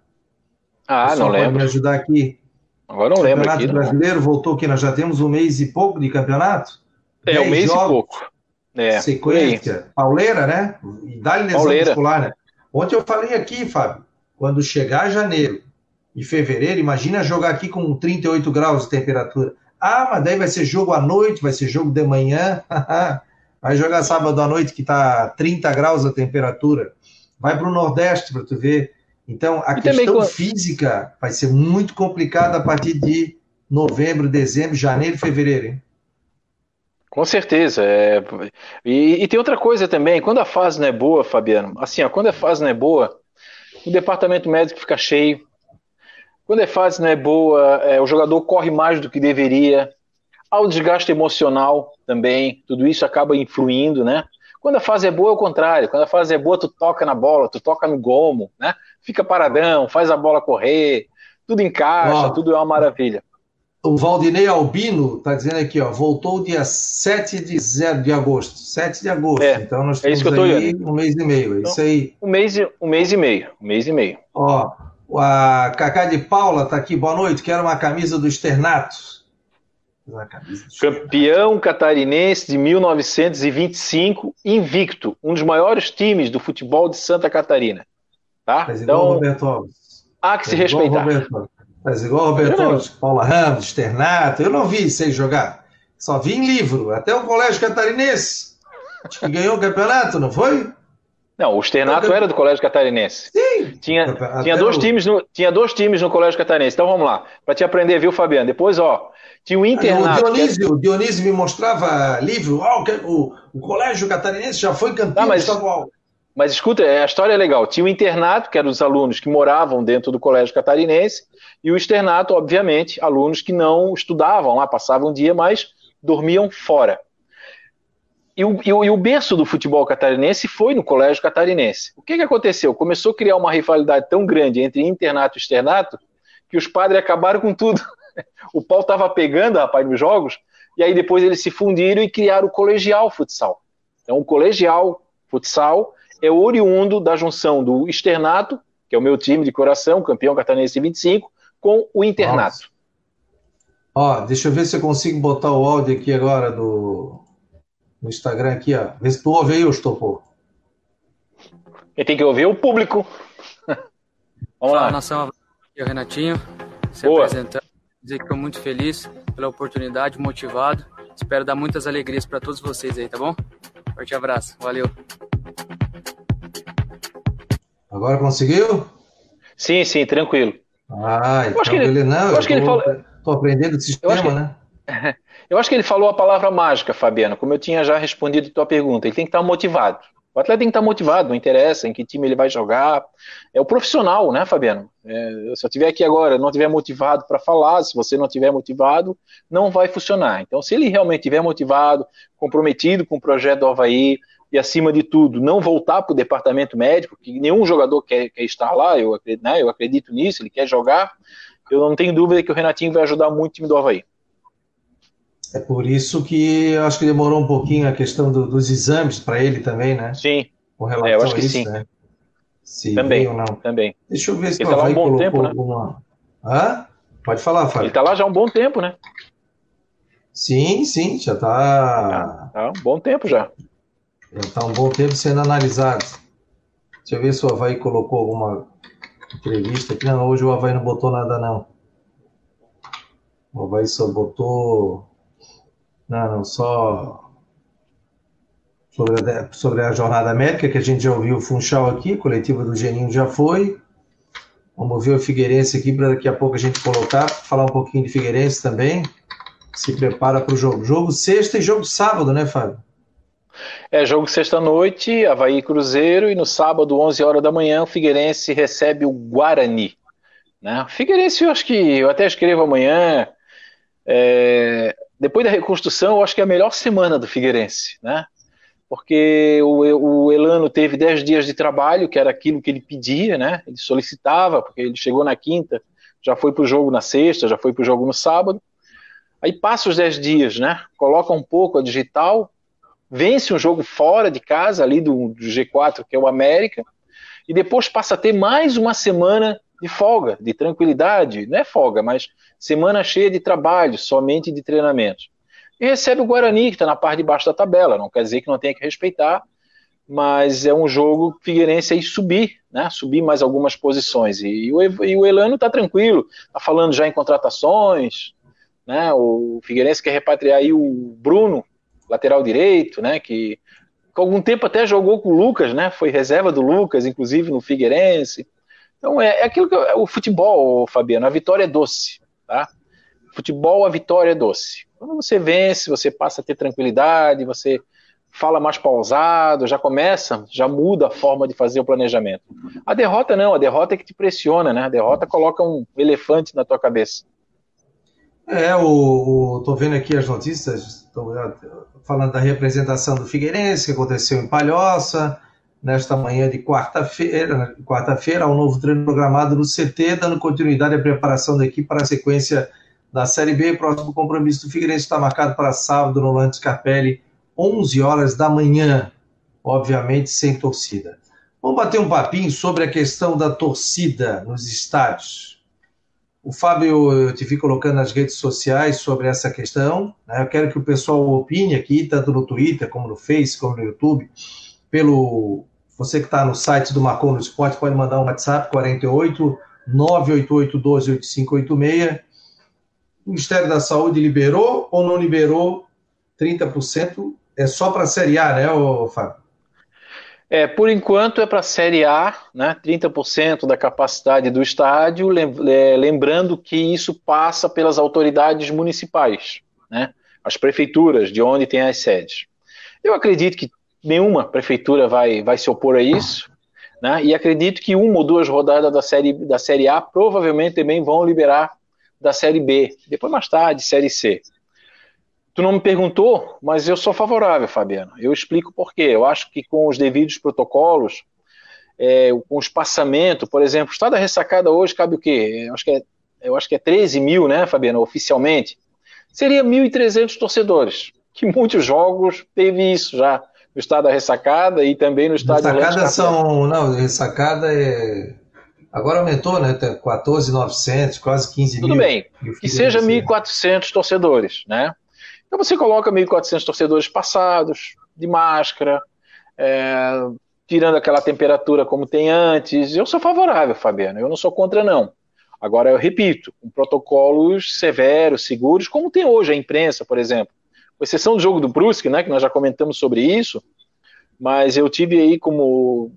Ah, não lembro. me ajudar aqui. Agora não lembro. O Campeonato aqui, Brasileiro não. voltou aqui, nós já temos um mês e pouco de campeonato. É, um mês jogos, e pouco. É, sequência. Pauleira, né? E dá-lhe lesão Pauleira. muscular, né? Ontem eu falei aqui, Fábio, quando chegar janeiro e fevereiro, imagina jogar aqui com 38 graus de temperatura. Ah, mas daí vai ser jogo à noite, vai ser jogo de manhã. vai jogar sábado à noite que está 30 graus a temperatura. Vai para o Nordeste para tu ver. Então, a e questão também... física vai ser muito complicada a partir de novembro, dezembro, janeiro e fevereiro, hein? Com certeza. É... E, e, tem outra coisa também, quando a fase não é boa, Fabiano, assim, ó, quando a fase não é boa, o departamento médico fica cheio. Quando a fase não é boa, é, o jogador corre mais do que deveria. Há o desgaste emocional também, tudo isso acaba influindo, né? Quando a fase é boa é o contrário. Quando a fase é boa, tu toca na bola, tu toca no gomo, né? Fica paradão, faz a bola correr, tudo encaixa, oh. tudo é uma maravilha. O Valdinei Albino está dizendo aqui, ó, voltou dia 7 de, zero, de agosto. 7 de agosto. É, então nós temos é aí um mês e meio. É então, isso aí. Um mês, e, um mês e meio. Um mês e meio. Ó, a Cacá de Paula está aqui. Boa noite. Quero uma camisa do Externatos. Campeão catarinense de 1925, invicto. Um dos maiores times do futebol de Santa Catarina. Tá? Mas então, Roberto Alves. há que se respeitar. Mas igual o Roberto Alves, Paula Ramos, Externato, eu não vi vocês jogar. Só vi em livro. Até o Colégio Catarinense, que ganhou o campeonato, não foi? Não, o Externato era do Colégio Catarinense. Sim. Tinha, tinha, dois o... times no, tinha dois times no Colégio Catarinense. Então vamos lá, para te aprender, viu, Fabiano? Depois, ó, tinha o Internato. O Dionísio, o Dionísio me mostrava livro, oh, o, o Colégio Catarinense já foi campeão ah, mas... estadual. Mas escuta, a história é legal. Tinha o internato, que eram os alunos que moravam dentro do colégio catarinense, e o externato, obviamente, alunos que não estudavam lá, passavam o dia, mas dormiam fora. E o, e, o, e o, berço do futebol catarinense foi no colégio catarinense. O que, que aconteceu? Começou a criar uma rivalidade tão grande entre internato e externato que os padres acabaram com tudo. O pau estava pegando, rapaz, nos jogos, e aí depois eles se fundiram e criaram o colegial futsal. Então, o colegial futsal é oriundo da junção do externato, que é o meu time de coração, campeão catarinense 25, com o internato. Ó, deixa eu ver se eu consigo botar o áudio aqui agora do no Instagram aqui, ó. Vê se tu ouve aí, Estopor. Quem tem que ouvir é o público. Vamos Fala, lá. nação, aqui é o Renatinho, se Boa. apresentando. Dizer que estou muito feliz pela oportunidade, motivado. Espero dar muitas alegrias para todos vocês aí, tá bom? Forte abraço, valeu. Agora conseguiu? Sim, sim, tranquilo. Ah, então acho que ele, não, eu acho que ele falou. Estou aprendendo o sistema, que, né? Eu acho que ele falou a palavra mágica, Fabiano, como eu tinha já respondido a tua pergunta. Ele tem que estar motivado. O atleta tem que estar motivado, não interessa em que time ele vai jogar. É o profissional, né, Fabiano? É, se eu estiver aqui agora não estiver motivado para falar, se você não estiver motivado, não vai funcionar. Então, se ele realmente estiver motivado, comprometido com o projeto do Havaí, e, acima de tudo, não voltar para o departamento médico, que nenhum jogador quer, quer estar lá, eu acredito, né, eu acredito nisso, ele quer jogar, eu não tenho dúvida que o Renatinho vai ajudar muito o time do Havaí. É por isso que eu acho que demorou um pouquinho a questão do, dos exames para ele também, né? Sim. Com relação é, eu acho que isso, sim. Né? Se também, ou não. também. Deixa eu ver se ele está lá um bom tempo, né? alguma... Hã? Pode falar, Fábio. Ele está lá já há um bom tempo, né? Sim, sim, já está. Há um bom tempo já. Já está um bom tempo sendo analisado. Deixa eu ver se o Havaí colocou alguma entrevista aqui. Não, hoje o Havaí não botou nada, não. O Havaí só botou. Não, não, só. Sobre a, sobre a jornada médica, que a gente já ouviu o Funchal aqui, coletiva do Geninho já foi. Vamos ver o Figueirense aqui para daqui a pouco a gente colocar, falar um pouquinho de Figueirense também. Se prepara para o jogo. Jogo sexta e jogo sábado, né, Fábio? É jogo sexta-noite, Havaí Cruzeiro, e no sábado, 11 horas da manhã, o Figueirense recebe o Guarani. Né? Figueirense, eu acho que eu até escrevo amanhã. É, depois da reconstrução, eu acho que é a melhor semana do Figueirense, né? Porque o, o Elano teve 10 dias de trabalho, que era aquilo que ele pedia, né? Ele solicitava, porque ele chegou na quinta, já foi para o jogo na sexta, já foi para o jogo no sábado. Aí passa os 10 dias, né? Coloca um pouco a digital, vence um jogo fora de casa, ali do, do G4, que é o América, e depois passa a ter mais uma semana de folga, de tranquilidade, não é folga, mas semana cheia de trabalho, somente de treinamento. E recebe o Guarani, que está na parte de baixo da tabela, não quer dizer que não tenha que respeitar, mas é um jogo Figueirense aí subir, né? Subir mais algumas posições. E, e, o, e o, Elano está tranquilo, está falando já em contratações, né? O Figueirense quer repatriar aí o Bruno, lateral direito, né? Que com algum tempo até jogou com o Lucas, né? Foi reserva do Lucas, inclusive no Figueirense. Então é, é aquilo que o futebol, Fabiano, a vitória é doce, tá? Futebol, a vitória é doce. Quando você vence, você passa a ter tranquilidade, você fala mais pausado, já começa, já muda a forma de fazer o planejamento. A derrota não, a derrota é que te pressiona, né? A derrota coloca um elefante na tua cabeça. É, o, o tô vendo aqui as notícias, tô falando da representação do Figueirense que aconteceu em Palhoça, nesta manhã de quarta-feira, quarta-feira, um novo treino programado no CT, dando continuidade à preparação da equipe para a sequência da Série B. Próximo compromisso do Figueirense está marcado para sábado no Lante Carpelli, 11 horas da manhã, obviamente sem torcida. Vamos bater um papinho sobre a questão da torcida nos estádios. O Fábio, eu te vi colocando nas redes sociais sobre essa questão. Né? Eu quero que o pessoal opine aqui, tanto no Twitter, como no Face, como no YouTube, pelo você que está no site do Marcon no Esporte pode mandar um WhatsApp 48 988 12 8586. O Ministério da Saúde liberou ou não liberou 30%? É só para a Série A, né, Fábio? É, por enquanto é para a Série A, né, 30% da capacidade do estádio, é, lembrando que isso passa pelas autoridades municipais, né, as prefeituras de onde tem as sedes. Eu acredito que nenhuma prefeitura vai, vai se opor a isso. Né? E acredito que uma ou duas rodadas da série, da série A provavelmente também vão liberar da Série B. Depois, mais tarde, Série C. Tu não me perguntou, mas eu sou favorável, Fabiano. Eu explico por quê. Eu acho que com os devidos protocolos, é, com o espaçamento, por exemplo, o estado da ressacada hoje cabe o quê? Eu acho que é, eu acho que é 13 mil, né, Fabiano, oficialmente. Seria 1.300 torcedores, que muitos jogos teve isso já no estado da ressacada e também no estado Ressacada são. Não, ressacada é. Agora aumentou, né? 14,900, quase 15 Tudo mil. Tudo bem, que seja 1.400 torcedores, né? Então você coloca 1.400 torcedores passados, de máscara, é, tirando aquela temperatura como tem antes. Eu sou favorável, Fabiano, eu não sou contra, não. Agora, eu repito, com protocolos severos, seguros, como tem hoje a imprensa, por exemplo com exceção do jogo do Brusque, né, que nós já comentamos sobre isso, mas eu tive aí como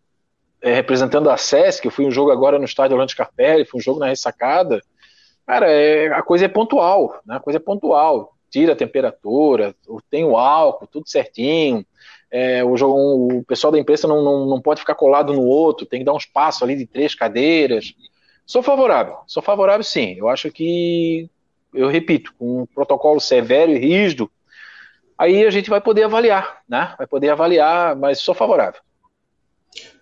é, representando a SESC, eu fui um jogo agora no estádio Orlando Capelli, foi um jogo na ressacada, cara, é, a coisa é pontual, né, a coisa é pontual, tira a temperatura, tem o álcool, tudo certinho, é, o, jogo, o, pessoal da imprensa não, não, não pode ficar colado no outro, tem que dar um espaço ali de três cadeiras, Sou favorável, sou favorável sim. Eu acho que, eu repito, com um protocolo severo e rígido, aí a gente vai poder avaliar, né? Vai poder avaliar, mas sou favorável.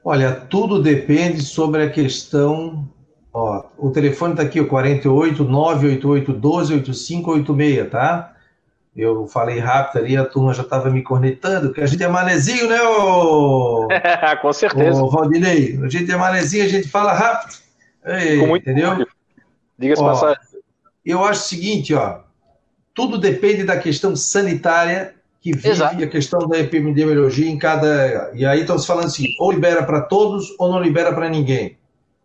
Olha, tudo depende sobre a questão. Ó, o telefone está aqui, o 48 988 12 8586, tá? Eu falei rápido ali, a turma já estava me cornetando, porque a gente é manezinho, né, ô... Com certeza. Ô, Valdinei, a gente é manezinho, a gente fala rápido. Ei, entendeu? Diga-se passagem. Eu acho o seguinte, ó, tudo depende da questão sanitária que vive Exato. a questão da epidemiologia em cada. E aí estamos falando assim: ou libera para todos ou não libera para ninguém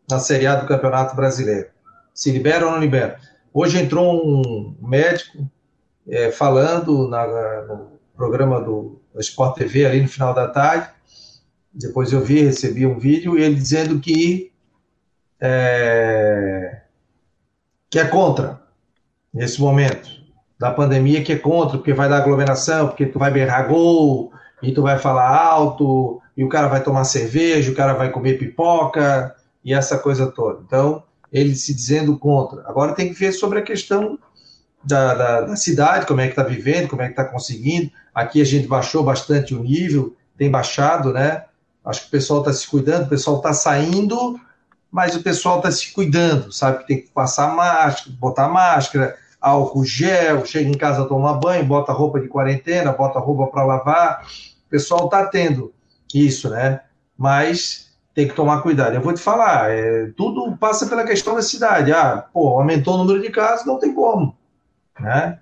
na Série A do Campeonato Brasileiro. Se libera ou não libera. Hoje entrou um médico é, falando na, no programa do Sport TV ali no final da tarde. Depois eu vi, recebi um vídeo, ele dizendo que é, que é contra nesse momento da pandemia que é contra, porque vai dar aglomeração, porque tu vai berrar gol, e tu vai falar alto, e o cara vai tomar cerveja, o cara vai comer pipoca, e essa coisa toda. Então, ele se dizendo contra. Agora tem que ver sobre a questão da, da, da cidade, como é que está vivendo, como é que está conseguindo. Aqui a gente baixou bastante o nível, tem baixado, né? Acho que o pessoal está se cuidando, o pessoal está saindo, mas o pessoal está se cuidando, sabe que tem que passar máscara, botar máscara, álcool gel, chega em casa tomar banho, bota roupa de quarentena, bota roupa para lavar. O pessoal está tendo isso, né? Mas tem que tomar cuidado. Eu vou te falar, é, tudo passa pela questão da cidade. Ah, pô, aumentou o número de casos, não tem como, né?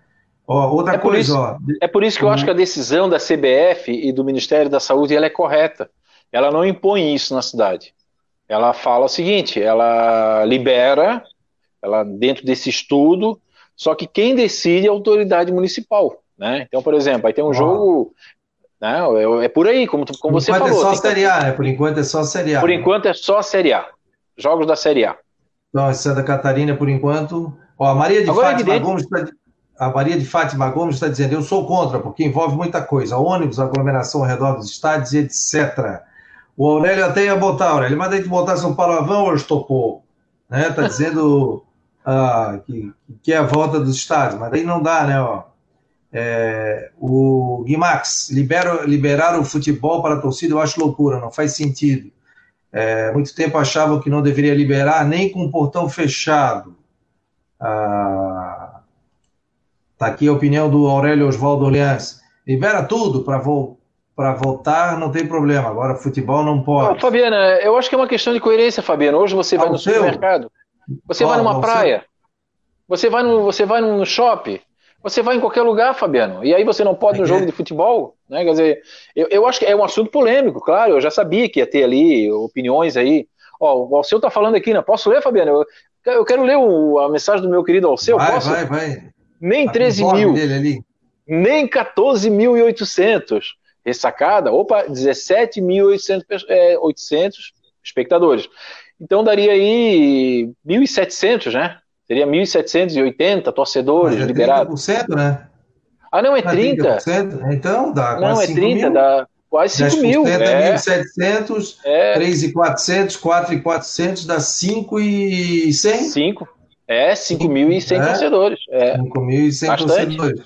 Ó, outra é coisa, isso, ó. É por isso que eu acho que a decisão da CBF e do Ministério da Saúde ela é correta. Ela não impõe isso na cidade. Ela fala o seguinte: ela libera, ela dentro desse estudo, só que quem decide é a autoridade municipal. Né? Então, por exemplo, aí tem um jogo. Né, é, é por aí, como, como por você falou. Por enquanto é só Série A, né? Por enquanto é só Série A. Por né? enquanto é só Série A. Jogos da Série A. Então, Santa Catarina, por enquanto. Ó, a Maria de Agora, Fátima Gomes está. A Maria de Fátima Gomes está dizendo: eu sou contra, porque envolve muita coisa, ônibus, aglomeração ao redor dos estádios e etc. O Aurélio até ia botar, Aurélio, mas a gente botasse um palavrão ou estopou. Né? Tá dizendo ah, que, que é a volta dos estádios, mas aí não dá, né? Ó. É, o Guimax, libera, liberar o futebol para a torcida, eu acho loucura, não faz sentido. É, muito tempo achavam que não deveria liberar nem com o portão fechado. Ah, tá aqui a opinião do Aurélio Oswaldo Orleans. Libera tudo para vo voltar, não tem problema. Agora, futebol não pode. Fabiana, eu acho que é uma questão de coerência, Fabiana. Hoje você vai Ah, no seu? supermercado, você Qual? vai numa praia, você vai no, você vai no shopping, você vai em qualquer lugar, Fabiano. E aí você não pode no jogo de futebol, né? Quer dizer, eu, eu acho que é um assunto polêmico, claro. Eu já sabia que ia ter ali opiniões aí. Ó, o Alceu tá falando aqui, né? Posso ler, Fabiano? Eu, eu quero ler o- a mensagem do meu querido Alceu. vai, Posso? vai, vai. Nem Tá com 13 o nome mil nem 14.800 ressacada, opa, 17.800 é, 800 espectadores. Então daria aí 1.700, né? Seria 1.780 torcedores Mas é liberados. 30%, né? Ah, não, é Não 30. 30%? Então dá Não, é 5 30, mil. dá quase 5 mil. 10% é É, 1.700, é 3.400, 4.400 dá 5.100. 5. É, 5.100 É. torcedores. É. 5.100 Bastante. torcedores.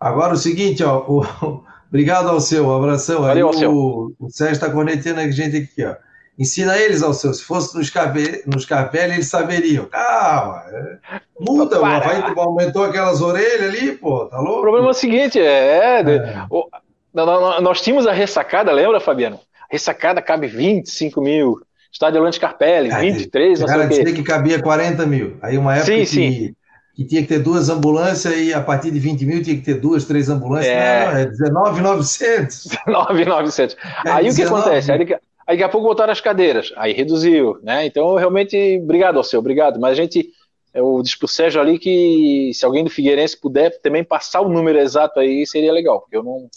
Agora o seguinte, ó, o- obrigado ao seu, um abração. Aí Valeu, Alceu. o, o Sérgio está conectando a gente aqui, ó. Ensina eles, Alceu, se fosse nos Scarpelli, nos Scarpelli, eles saberiam. Calma, é, muda, Para. vai, aumentou aquelas orelhas ali, pô, tá louco? O problema é o seguinte, é, de- É. o- nó- nó- nós tínhamos a ressacada, lembra, Fabiano? Ressacada cabe 25 mil. Estádio Orlando Scarpelli, É, 23, não sei o quê. dizer que cabia 40 mil. Aí uma época Sim, que, sim. que tinha que ter duas ambulâncias e a partir de 20 mil tinha que ter duas, três ambulâncias. É. Não, é 19,900. 9,900. É Aí o que 19. acontece? Daqui- aí daqui a pouco botaram as cadeiras, aí reduziu, né? Então, realmente, obrigado ao seu, obrigado. Mas a gente, eu disse pro Sérgio ali que se alguém do Figueirense puder também passar o número exato aí, seria legal, porque eu não,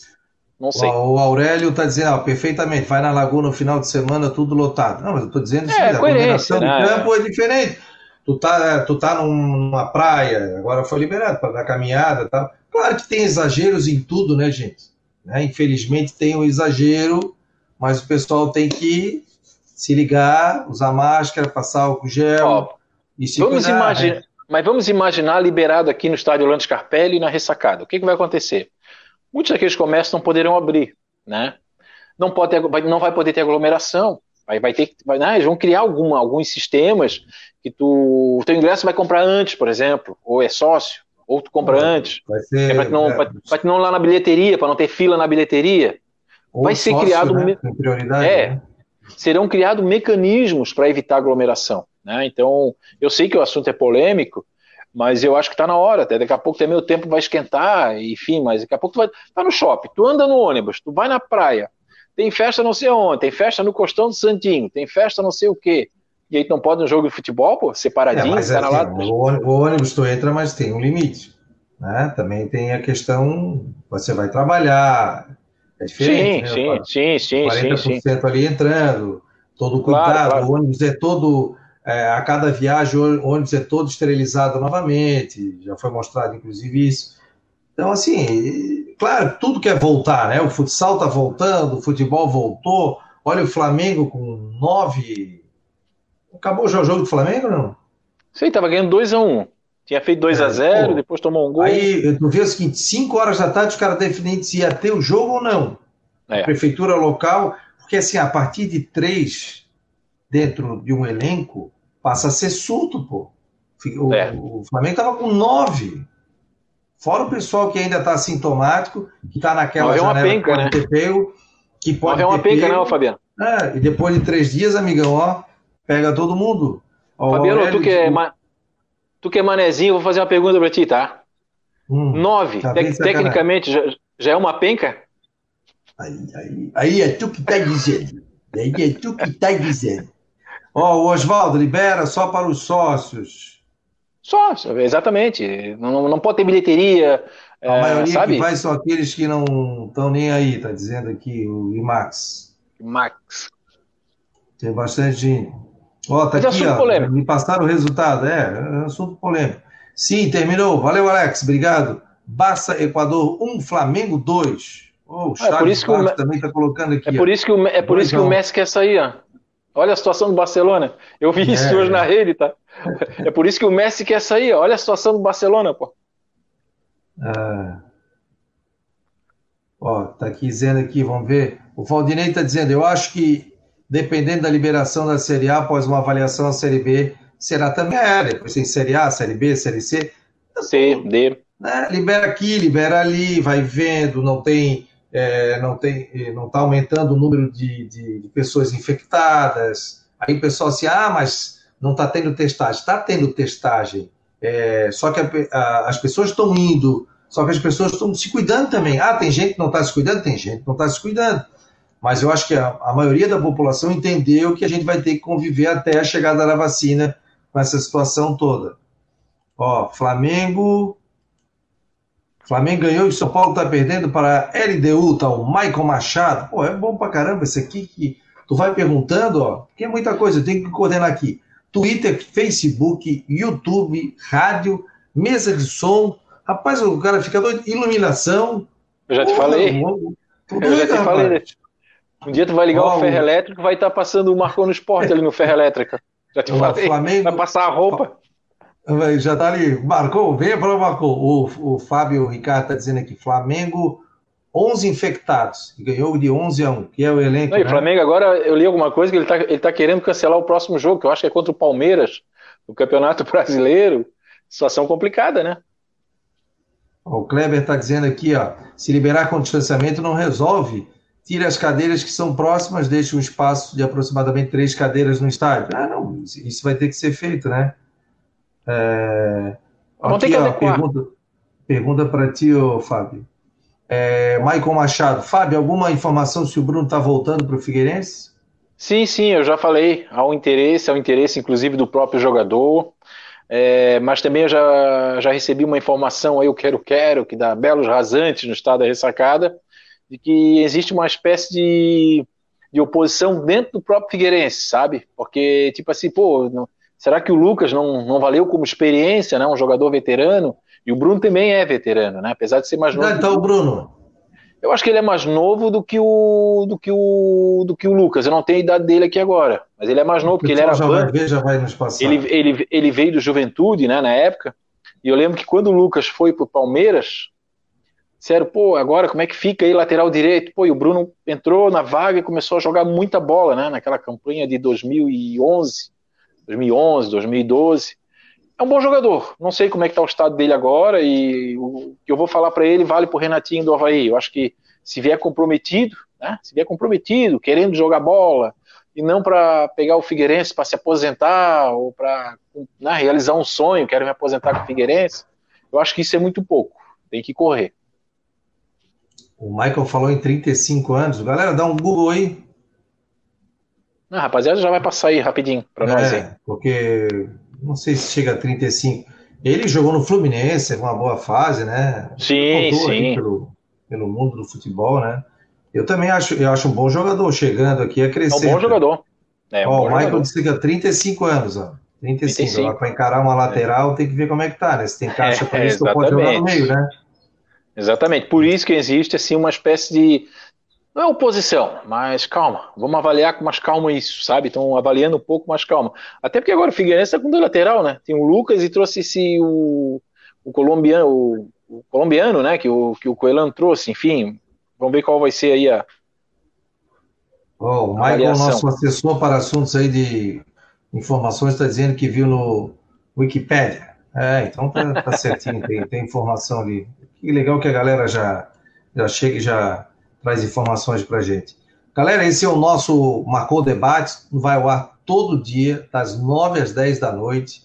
não sei. O Aurélio está dizendo, ó, perfeitamente, vai na Lagoa no final de semana, tudo lotado. Não, mas eu estou dizendo o É, a combinação do né? campo é diferente. Tu tá, tu tá num- numa praia, agora foi liberado para dar caminhada tal. Claro que tem exageros em tudo, né, gente? Né? Infelizmente tem um exagero, mas o pessoal tem que se ligar, usar máscara, passar álcool gel Ó, e se vamos cuidar, imaginar, né? mas vamos imaginar liberado aqui no estádio Orlando Scarpelli e na ressacada. O que, que vai acontecer? Muitos daqueles comércios não poderão abrir, né? Não, pode ter- vai- não vai poder ter aglomeração. Vai, vai ter que, vai, né, eles vão criar alguma, alguns sistemas que tu, o teu ingresso vai comprar antes, por exemplo, ou é sócio, ou tu compra Vai antes, Vai ser, é para não, é, pra, pra tu não ir lá na bilheteria, para não ter fila na bilheteria. Ou vai ser sócio, criado né, me- prioridade, É. né? serão criados mecanismos para evitar aglomeração. Né? Então, eu sei que o assunto é polêmico, mas eu acho que está na hora. Até daqui a pouco também o tempo vai esquentar, enfim, mas daqui a pouco tu vai tá no shopping, tu anda no ônibus, tu vai na praia, tem festa não sei onde, tem festa no Costão do Santinho, tem festa não sei o quê. E aí tu não pode no jogo de futebol, pô, É, separadinho, mas tá na assim, lata. o ônibus- o ônibus tu entra, mas tem um limite. Né? Também tem a questão, você vai trabalhar, é Sim, diferente, sim, né? sim, sim, sim, sim. 40% ali entrando, todo Claro, cuidado, claro. o ônibus é todo, é, a cada viagem o ônibus é todo esterilizado novamente, já foi mostrado inclusive isso. Então, assim, claro, tudo quer voltar, né? O futsal tá voltando, o futebol voltou. Olha o Flamengo com nove. Acabou o jogo do Flamengo, não? Sim, tava ganhando 2x1. Um. Tinha feito 2 é, a 0 depois tomou um gol. Aí tu vê o seguinte: 5 horas da tarde os caras definindo se ia ter o jogo ou não. É. Prefeitura local, porque assim, a partir de 3 dentro de um elenco, passa a ser surto, pô. O, é. o Flamengo tava com 9. Fora o pessoal que ainda está sintomático, que está naquela Morreu janela penca, né? ter pego, que pode Morreu uma penca, pego. não, Fabiano? É, e depois de três dias, amigão, ó, pega todo mundo. Ó, Fabiano, tu que, é, ma... tu que é manezinho, vou fazer uma pergunta para ti, tá? Hum, Nove, tá te tecnicamente, já, já, é uma penca? Aí, aí, aí é tu que tá dizendo. Aí é tu que tá dizendo. Ó, o Oswaldo, libera só para os sócios. Só, exatamente. Não, não pode ter bilheteria. A é, maioria sabe? que vai são aqueles que não estão nem aí, tá dizendo aqui o IMAX. IMAX. Tem bastante gente. Ó, tá Mas é aqui, ó, polêmico. me passaram o resultado. É, é assunto polêmico. Sim, terminou. Valeu, Alex. Obrigado. Barça, Equador 1, um, Flamengo 2. Oh, o é por isso que o também está colocando aqui. É por isso que o, é por isso que o Messi quer sair, ó. Olha a situação do Barcelona. Eu vi isso é. hoje na rede, tá? É por isso que o Messi quer sair. Olha a situação do Barcelona, pô. Ah. Ó, tá aqui dizendo aqui, vamos ver. O Valdinei está dizendo, eu acho que dependendo da liberação da Série A após uma avaliação da Série B, será também é, depois tem Série A, Série B, Série C. C, D. Né? Libera aqui, libera ali, vai vendo, não tem é, não tem, não está aumentando o número de, de, de, pessoas infectadas. Aí o pessoal assim, ah, mas não está tendo testagem. Está tendo testagem. É, só que a, a, as pessoas estão indo, só que as pessoas estão se cuidando também. Ah, tem gente que não está se cuidando? Tem gente que não está se cuidando. Mas eu acho que a, a maioria da população entendeu que a gente vai ter que conviver até a chegada da vacina com essa situação toda. Ó, Flamengo Flamengo ganhou e São Paulo tá perdendo para a LDU, tá? O Michael Machado. Pô, é bom pra caramba esse aqui que tu vai perguntando, ó. Porque é muita coisa, eu tenho que coordenar aqui. Twitter, Facebook, YouTube, rádio, mesa de som. Rapaz, o cara fica doido. Iluminação. Eu já te Porra, falei. Doido, eu já te falei. Um dia tu vai ligar oh, o ferro elétrico vai estar tá passando o Marcou no Esporte ali no ferro elétrico. Já te falei. Flamengo, vai passar a roupa. Já tá ali. Marcou, venha para Marcou. O, o Fábio Ricardo está dizendo aqui: Flamengo, 11 infectados. E ganhou de 11 a 1, que é o elenco. Não, né? Flamengo agora, eu li alguma coisa que ele está ele tá querendo cancelar o próximo jogo, que eu acho que é contra o Palmeiras, o Campeonato Brasileiro. Situação complicada, né? O Kleber está dizendo aqui: ó, se liberar com distanciamento não resolve. Tire as cadeiras que são próximas, deixe um espaço de aproximadamente três cadeiras no estádio. Ah, não, isso vai ter que ser feito, né? É, Vamos aqui, ó, pergunta, pergunta para ti, ô, Fábio. É, Maicon Machado. Fábio, alguma informação se o Bruno está voltando para o Figueirense? Sim, sim, eu já falei. Há um interesse, há um interesse inclusive do próprio jogador. É, mas também eu já, já recebi uma informação aí, o Quero Quero, que dá belos rasantes no estado da ressacada, de que existe uma espécie de, de oposição dentro do próprio Figueirense, sabe? Porque, tipo assim, pô, não, Será que o Lucas não, não valeu como experiência, né? Um jogador veterano? E o Bruno também é veterano, né? Apesar de ser mais novo. Então, o Bruno. Eu acho que ele é mais novo do que o do que o do que o Lucas. Eu não tenho a idade dele aqui agora, mas ele é mais novo porque ele era já vai ver, já vai nos passar. Ele, ele, ele veio do Juventude, né, na época. E eu lembro que quando o Lucas foi pro Palmeiras, disseram, pô, agora como é que fica aí lateral direito? Pô, e o Bruno entrou na vaga e começou a jogar muita bola, né, naquela campanha de 2011. 2011, 2012. É um bom jogador. Não sei como é que está o estado dele agora e o que eu vou falar para ele vale para o Renatinho do Havaí. Eu acho que se vier comprometido, né? Se vier comprometido, querendo jogar bola e não para pegar o Figueirense para se aposentar ou para né, realizar um sonho, quero me aposentar com o Figueirense. Eu acho que isso é muito pouco. Tem que correr. O Michael falou em 35 anos. Galera, dá um Google aí. Não, rapaziada, já vai passar aí rapidinho para é, nós aí. Porque não sei se chega a 35. Ele jogou no Fluminense, uma boa fase, né? Sim, sim. Pelo, pelo mundo do futebol, né? Eu também acho, eu acho um bom jogador chegando aqui a crescer. É um bom jogador. É, um ó, bom o Michael jogador. é 35 anos, ó. 35. 35. Para encarar uma lateral, é. tem que ver como é que tá, né? Se tem caixa para é, isso, pode jogar no meio, né? Exatamente. Por isso que existe assim uma espécie de não é oposição, mas calma, vamos avaliar com mais calma isso, sabe? Estão avaliando um pouco mais calma. Até porque agora o Figueirense está com dois lateral, né? Tem o Lucas e trouxe esse, o, o colombiano, o, o, colombiano, né? Que o, que o Coelho trouxe, enfim. Vamos ver qual vai ser aí a. Oh, o Michael, nosso assessor para assuntos aí de informações, está dizendo que viu no Wikipedia. É, então tá, tá certinho, tem, tem informação ali. Que legal que a galera já, já chega e já traz informações para gente. Galera, esse é o nosso Marcou Debate, vai ao ar todo dia, das 9 às 10 da noite,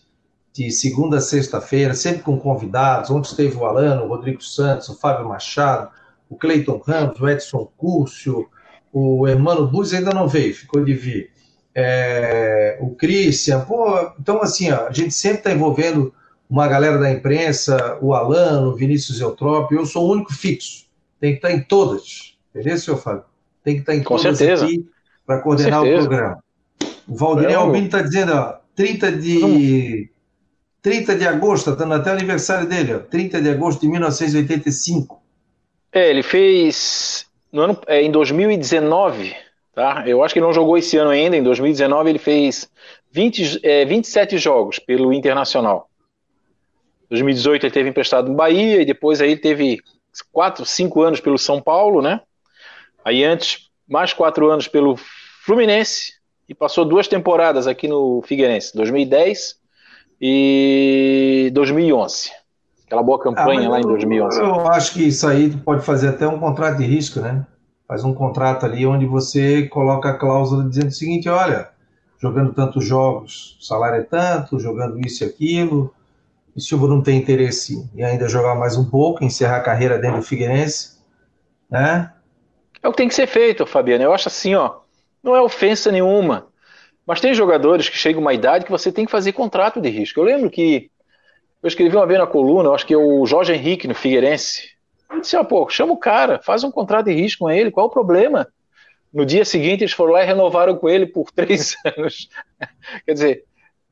de segunda a sexta-feira, sempre com convidados. Ontem esteve o Alano, o Rodrigo Santos, o Fábio Machado, o Cleiton Ramos, o Edson Cúrcio, o Hermano Buz ainda não veio, ficou de vir. É, o Christian, pô, então assim, ó, a gente sempre está envolvendo uma galera da imprensa, o Alano, o Vinícius Eutrópio, eu sou o único fixo, tem que estar em todas. Beleza, senhor Fábio? Tem que estar em Com todas certeza. aqui para coordenar o programa. O Valdir Albino está dizendo, ó, 30 de, 30 de agosto, está até o aniversário dele, ó, 30 de agosto de 1985. É, ele fez no ano, é, em 2019, tá? Eu acho que ele não jogou esse ano ainda, em 2019 ele fez 20, é, 27 jogos pelo Internacional. 2018 ele teve emprestado no Bahia e depois aí ele teve 4, 5 anos pelo São Paulo, né? Aí antes, mais quatro anos pelo Fluminense e passou duas temporadas aqui no Figueirense, 2010 e 2011. Aquela boa campanha ah, lá em 2011. Eu, acho que isso aí pode fazer até um contrato de risco, né? Faz um contrato ali onde você coloca a cláusula dizendo o seguinte: olha, jogando tantos jogos, salário é tanto, jogando isso e aquilo. O Bruno tem interesse em ainda jogar mais um pouco, encerrar a carreira dentro do Figueirense, né? É o que tem que ser feito, Fabiano. Eu acho assim, ó, não é ofensa nenhuma. Mas tem jogadores que chegam a uma idade que você tem que fazer contrato de risco. Eu lembro que eu escrevi uma vez na coluna, acho que é o Jorge Henrique no Figueirense. Eu disse, ó, pô, chama o cara, faz um contrato de risco com ele, qual o problema? No dia seguinte eles foram lá e renovaram com ele por três anos. Quer dizer,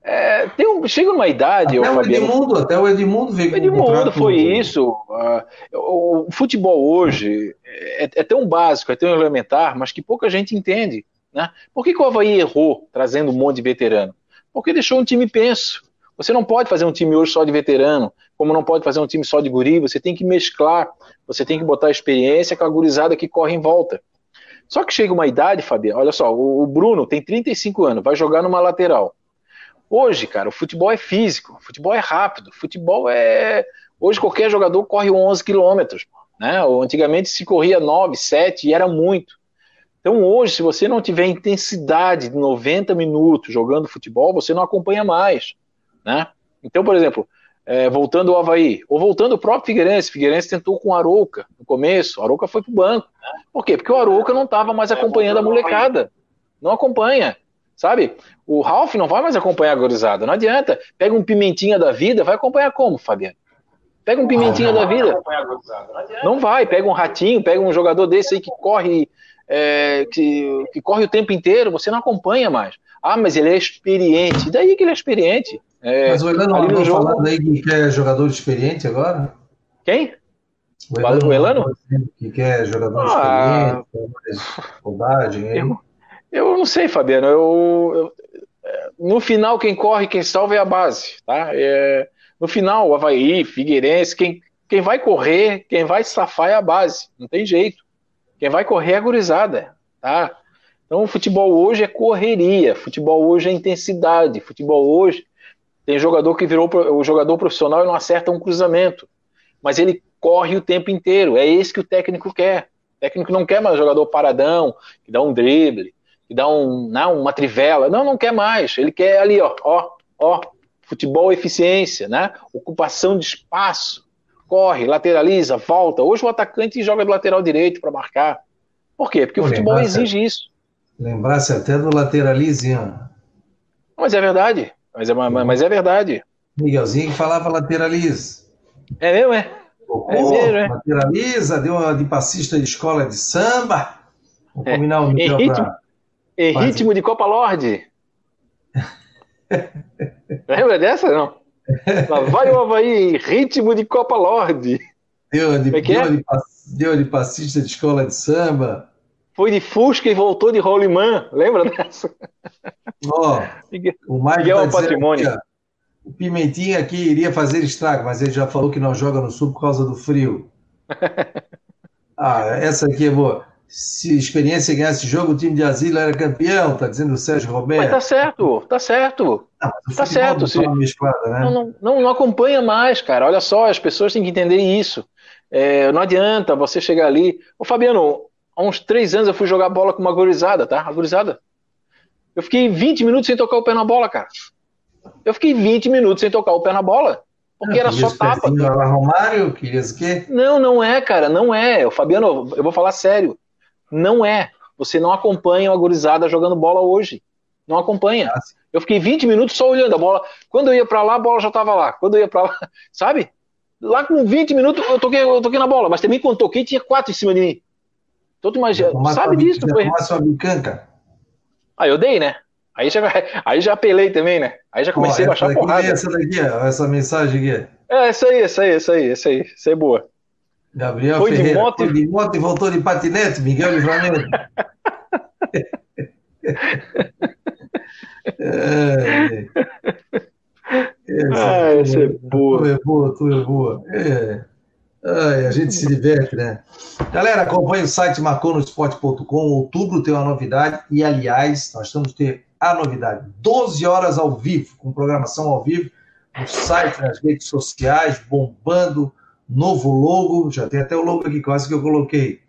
é, tem um, chega uma idade. Até o, Fabiano, Edmundo, até o Edmundo veio com Edmundo foi isso. Uh, o, o, futebol hoje é, é, tão básico, é tão elementar, mas que pouca gente entende. Né? Por que, que o Havaí errou trazendo um monte de veterano? Porque deixou um time penso. Você não pode fazer um time hoje só de veterano, como não pode fazer um time só de guri, você tem que mesclar, você tem que botar a experiência com a gurizada que corre em volta. Só que chega uma idade, Fabiano, olha só, o Bruno tem 35 anos, vai jogar numa lateral. Hoje, cara, o futebol é físico, o futebol é rápido, o futebol é. Hoje qualquer jogador corre 11 quilômetros, né? Antigamente se corria 9, 7 e era muito. Então hoje, se você não tiver intensidade de 90 minutos jogando futebol, você não acompanha mais, né? Então, por exemplo, é, voltando ao Havaí, ou voltando ao próprio Figueirense, Figueirense tentou com o Arouca no começo, o Arouca foi pro banco. Por quê? Porque o Arouca não estava mais acompanhando a molecada. Não acompanha. Sabe? O Ralph não vai mais acompanhar a gorizada. Não adianta. Pega um pimentinha da vida, vai acompanhar como, Fabiano? Pega um pimentinha da vida. Não vai. Pega um ratinho, pega um jogador desse aí que corre, é, que, que corre o tempo inteiro, você não acompanha mais. Ah, mas ele é experiente. E daí que ele é experiente? É, mas o Elano não está jogo... falando aí que quer jogador experiente agora? Quem? O Elano? O Elano? Que quer jogador ah, experiente, mais rodagem. Eu, eu não sei, Fabiano. Eu, eu, no final, quem corre, quem salva é a base. Tá? É, no final, o Havaí, Figueirense, quem, quem vai correr, quem vai safar é a base. Não tem jeito. Quem vai correr é a gurizada. Tá? Então, o futebol hoje é correria. Futebol hoje é intensidade. Futebol hoje tem jogador que virou o jogador profissional e não acerta um cruzamento. Mas ele corre o tempo inteiro. É esse que o técnico quer. O técnico não quer mais jogador paradão, que dá um drible, que dá um, não, uma trivela. Não, não quer mais. Ele quer ali, ó, ó, ó, futebol eficiência, né? Ocupação de espaço. Corre, lateraliza, volta. Hoje o atacante joga do lateral direito para marcar. Por quê? Porque Pô, o futebol exige isso. Lembrasse até do lateralizinho. Mas é verdade. Mas é, mas é verdade. Miguelzinho que falava lateraliza. É mesmo, é? Pô, é mesmo, é? Lateraliza, deu uma de passista de escola de samba. Vamos é. combinar um pra... Em Quase. ritmo de Copa Lorde. Lembra dessa, não? Lá vai o Havaí em ritmo de Copa Lorde. Deu de, é deu, é? de, deu de passista de escola de samba. Foi de Fusca e voltou de rolimã. Lembra dessa? Ó, oh, o Miguel tá patrimônio. O Pimentinha aqui iria fazer estrago, mas ele já falou que não joga no sul por causa do frio. ah, essa aqui é boa. Se experiência ganhasse esse jogo, o time de Asilo era campeão, tá dizendo o Sérgio Roberto. Mas tá certo, tá certo. Ah, tá certo. Se... Né? não, não, não, acompanha mais, cara. Olha só, as pessoas têm que entender isso. É, não adianta você chegar ali. Ô, Fabiano, há uns três anos eu fui jogar bola com uma gorizada, tá? A gorizada. Eu fiquei 20 minutos sem tocar o pé na bola, cara. Eu fiquei 20 minutos sem tocar o pé na bola. Porque era só tapa. Romário, querias o quê? Não, não é, cara, não é. O Fabiano, eu vou falar sério. Não é. Você não acompanha a gurizada jogando bola hoje. Não acompanha. Ah, eu fiquei 20 minutos só olhando a bola. Quando eu ia para lá, a bola já estava lá. Quando eu ia para lá, sabe? Lá com 20 minutos eu toquei, eu toquei na bola, mas também quando toquei tinha quatro em cima de mim. Todo mais sabe disso, foi. Aí eu dei, né? Aí já, aí já apelei também, né? Aí já comecei a baixar a porrada. Essa daqui, essa mensagem aqui. É, essa aí, essa aí, essa aí, essa aí, essa é boa. Gabriel foi Ferreira, de moto... foi de moto e voltou de patinete, Miguel Livramento. é, essa, ah, essa é boa. Tu é boa, tu é boa. É. Ai, a gente se diverte, né? Galera, acompanhe o site marconosport.com. Outubro tem uma novidade e, aliás, nós estamos ter a novidade: 12 horas ao vivo, com programação ao vivo, no site, nas redes sociais, bombando novo logo, já tem até o logo aqui, quase que eu coloquei.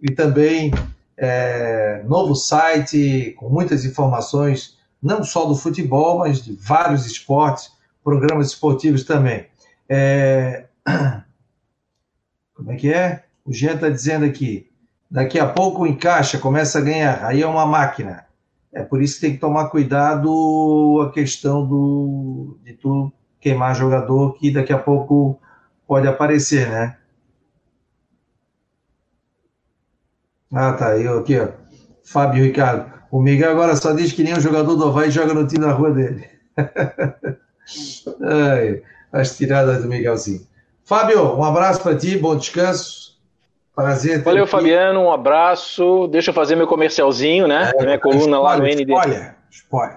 E também é, novo site com muitas informações, não só do futebol, mas de vários esportes, programas esportivos também. É... Como é que é? O Jean está dizendo aqui. Daqui a pouco encaixa, começa a ganhar. Aí é uma máquina. É por isso que tem que tomar cuidado a questão do, de tu queimar jogador, que daqui a pouco pode aparecer, né? Ah, tá. aí aqui, ó. Fábio Ricardo. O Miguel agora só diz que nem o jogador do Havaí joga no time da rua dele. Ai, as tiradas do Miguelzinho. Fábio, um abraço para ti, bom descanso. Prazer. Valeu, aqui. Fabiano, um abraço. Deixa eu fazer meu comercialzinho, né? É, minha coluna lá no ND. Spoiler,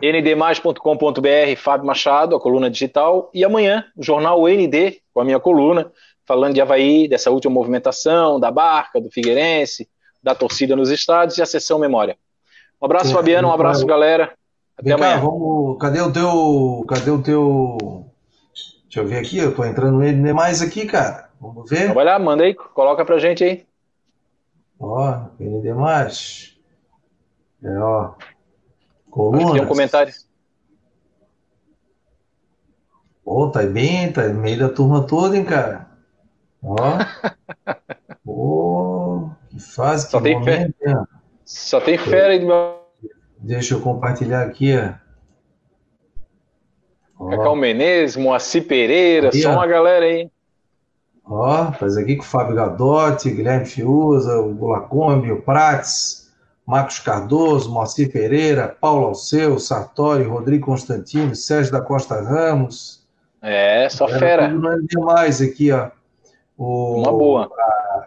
ndmais.com.br, Fábio Machado, a coluna digital. E amanhã, o jornal ND, com a minha coluna, falando de Havaí, dessa última movimentação, da barca, do Figueirense, da torcida nos estádios e a sessão memória. Um abraço, é, Fabiano, um abraço, galera. Até amanhã. Cá, vamos, cadê o teu. Cadê o teu. Deixa eu ver aqui, eu tô entrando no ND mais aqui, cara. Vamos ver. Então vai lá, manda aí, coloca pra gente aí. Ó, ND mais. É, ó. Colunas. Tem um comentário. Pô, tá bem, tá no meio da turma toda, hein, cara. Ó. Pô, que fase, Só tem momento, fé. Né? Só tem fera aí do meu. Deixa eu compartilhar aqui, ó. Cacau Menezes, Moacir Pereira, aí, só ó. uma galera aí. Ó, faz aqui com o Fábio Gadotti, Guilherme Fiuza, o Bulacombi, o Prates, Marcos Cardoso, Moacir Pereira, Paulo Alceu, Sartori, Rodrigo Constantino, Sérgio da Costa Ramos. É, só fera. Não demais aqui, ó. O, Uma boa.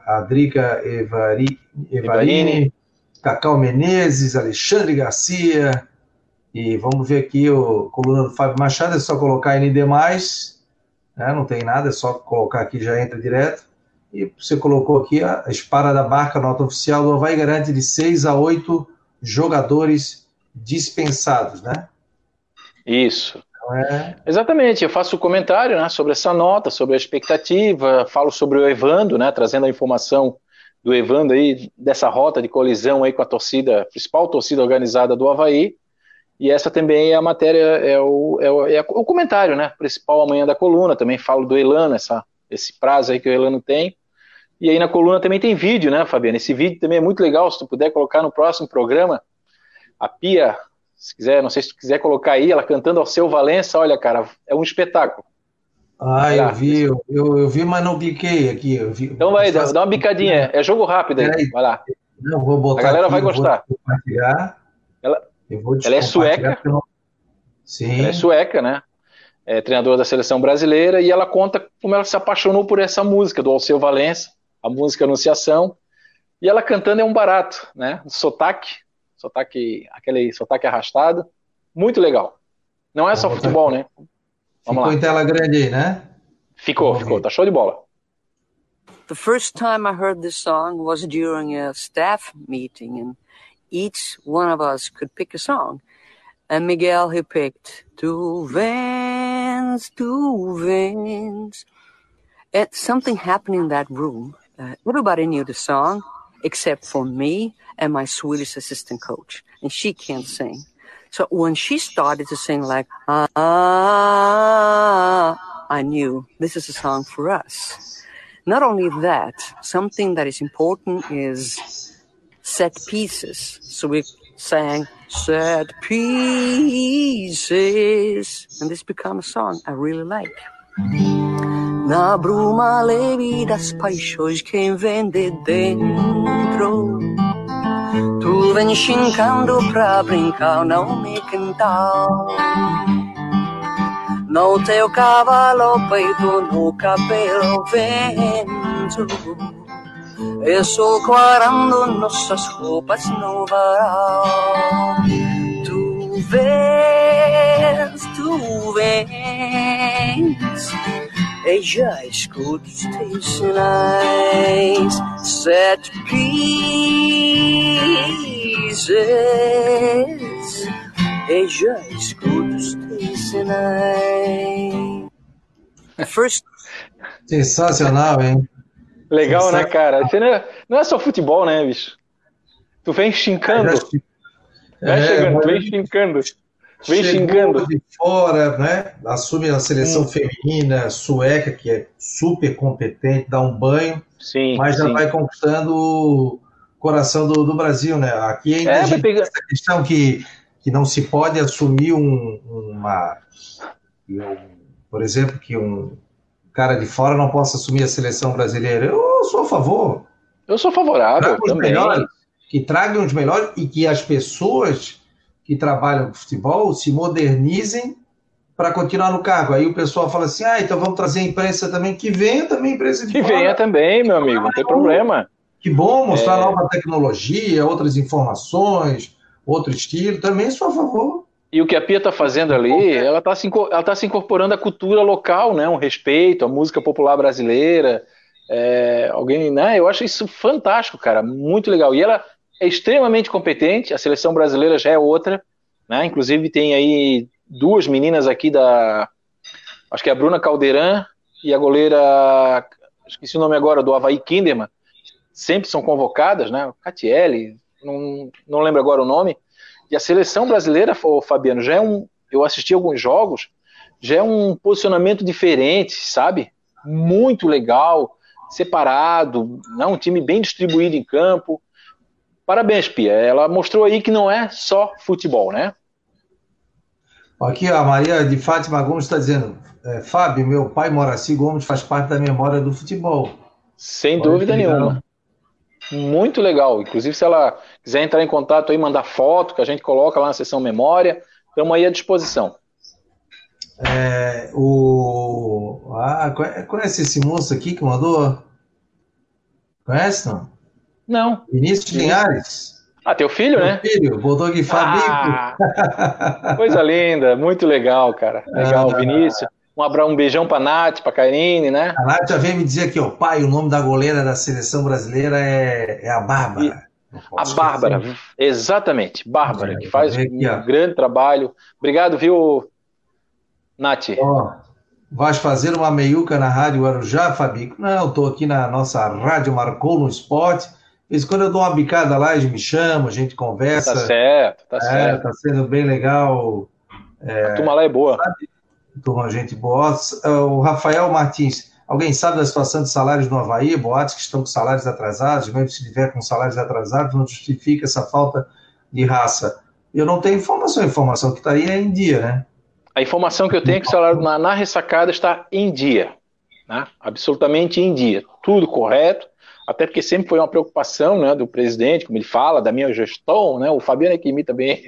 A, a Drica Evari, Evarini, Cacau Menezes, Alexandre Garcia. E vamos ver aqui o coluna do Fábio Machado, é só colocar ND+, né? não tem nada, é só colocar aqui já entra direto. E você colocou aqui a espada da barca, nota oficial do Havaí garante de 6 a 8 jogadores dispensados, né? Isso. Então é... Exatamente, eu faço o um comentário né, sobre essa nota, sobre a expectativa, falo sobre o Evando, né, trazendo a informação do Evando aí, dessa rota de colisão aí com a torcida, principal torcida organizada do Havaí, e essa também é a matéria, é o, é o, é o comentário, né, principal amanhã da coluna, também falo do Elano, essa, esse prazo aí que o Elano tem, e aí na coluna também tem vídeo, né, Fabiana? Esse vídeo também é muito legal, se tu puder colocar no próximo programa. A Pia, se quiser, não sei se tu quiser colocar aí, ela cantando ao seu Valença, olha, cara, é um espetáculo. Ah, eu vi, eu, eu, vi, mas não cliquei aqui. Vi, então vai, dá, dá uma bicadinha, é jogo rápido aí, vai lá. Não, vou botar a galera aqui, vai gostar. Ela, ela é sueca. Não... Sim. Ela é sueca, né? é, treinadora da seleção brasileira, e ela conta como ela se apaixonou por essa música do Alceu Valença, a música Anunciação, e ela cantando é um barato, né? Sotaque, sotaque, aquele sotaque arrastado, muito legal. Não é só futebol, né? Vamos ficou lá. em tela grande aí, né? Ficou, ficou, tá show de bola. The first time I heard this song was during a staff meeting, and each one of us could pick a song. And Miguel, he picked Two Vans, Two Vans. And something happened in that room. Uh, everybody knew the song except for me and my Swedish assistant coach. And she can't sing. So when she started to sing like, ah, I knew this is a song for us. Not only that, something that is important is set pieces. So we sang set pieces, and this became a song I really like. Na bruma leve das paixões quem vem de dentro? Tu vem chincando pra brincar, não me cantar No teu cavalo peito, no cabelo vento. Eu quarando nossas roupas no varal. Tu vens, tu vens e já escuto os teus sinais, set pieces. E já escuto os teus sinais. First... Sensacional, hein? Legal, Sensacional. né, cara? Você não é, não é só futebol, né, bicho? Tu vem chincando. Vai é, chegando, tu vem chincando. Vem xingando. de fora, né? Assume a seleção hum. feminina sueca, que é super competente, dá um banho, sim, mas já sim. vai conquistando o coração do, do Brasil, né? Aqui ainda é, a gente pegar... essa questão que, que não se pode assumir um, uma. Um, por exemplo, que um cara de fora não possa assumir a seleção brasileira. Eu sou a favor. Eu sou favorável também. Melhores, que tragam os melhores e que as pessoas que trabalham com futebol se modernizem para continuar no cargo. Aí o pessoal fala assim: ah, então vamos trazer a imprensa também, que venha também a imprensa de Que fora. venha também, meu amigo, não tem problema. Que bom mostrar é... nova tecnologia, outras informações, outro estilo, também sou a favor. E o que a Pia está fazendo ali, ela está se, tá se incorporando à cultura local, né? Um respeito à música popular brasileira. É, alguém, né? Eu acho isso fantástico, cara, muito legal. E ela, é extremamente competente, a seleção brasileira já é outra, né? Inclusive tem aí duas meninas aqui da, acho que é a Bruna Caldeirão e a goleira, esqueci o nome agora, do Havaí Kinderman, sempre são convocadas, né? Catiele, não, não lembro agora o nome. E a seleção brasileira, o Fabiano, já é um, eu assisti alguns jogos, já é um posicionamento diferente, sabe? Muito legal, separado, né? um time bem distribuído em campo, Parabéns, Pia. Ela mostrou aí que não é só futebol, né? Aqui a Maria de Fátima Gomes está dizendo: é, Fábio, meu pai Moraci Gomes faz parte da memória do futebol. Sem Pode dúvida nenhuma. Muito legal. Inclusive, se ela quiser entrar em contato aí, mandar foto, que a gente coloca lá na seção memória, estamos aí à disposição. É, o... Ah, conhece esse moço aqui que mandou? Conhece, não? Não. Vinícius Linhares. Ah, teu filho, Meu né? filho, Bulldog Fabico. Ah, coisa linda, muito legal, cara. Legal, ah, Vinícius. Um, abraço, um beijão pra Nath, pra Karine, né? A Nath já veio me dizer aqui, ó, pai, o nome da goleira da seleção brasileira é, é a Bárbara. A Bárbara, exatamente, Bárbara, é, que faz aqui, um grande trabalho. Obrigado, viu, Nath? Ó, Vais fazer uma meiuca na Rádio Guarujá, Fabico? Não, estou aqui na nossa Rádio Marcou no Esporte. Mas quando eu dou uma bicada lá, eles me chamam, a gente conversa. Tá certo, tá é, certo. Tá sendo bem legal. É, a turma lá é boa. Sabe? Turma, gente boa. O Rafael Martins, alguém sabe da situação de salários no Havaí? Boatos que estão com salários atrasados, mesmo se tiver com salários atrasados, não justifica essa falta de raça. Eu não tenho informação, a informação que está aí é em dia, né? A informação que eu tenho é que o salário na, na ressacada está em dia, né? absolutamente em dia, tudo correto, até porque sempre foi uma preocupação né, do presidente, como ele fala, da minha gestão, né? o Fabiano é que imita bem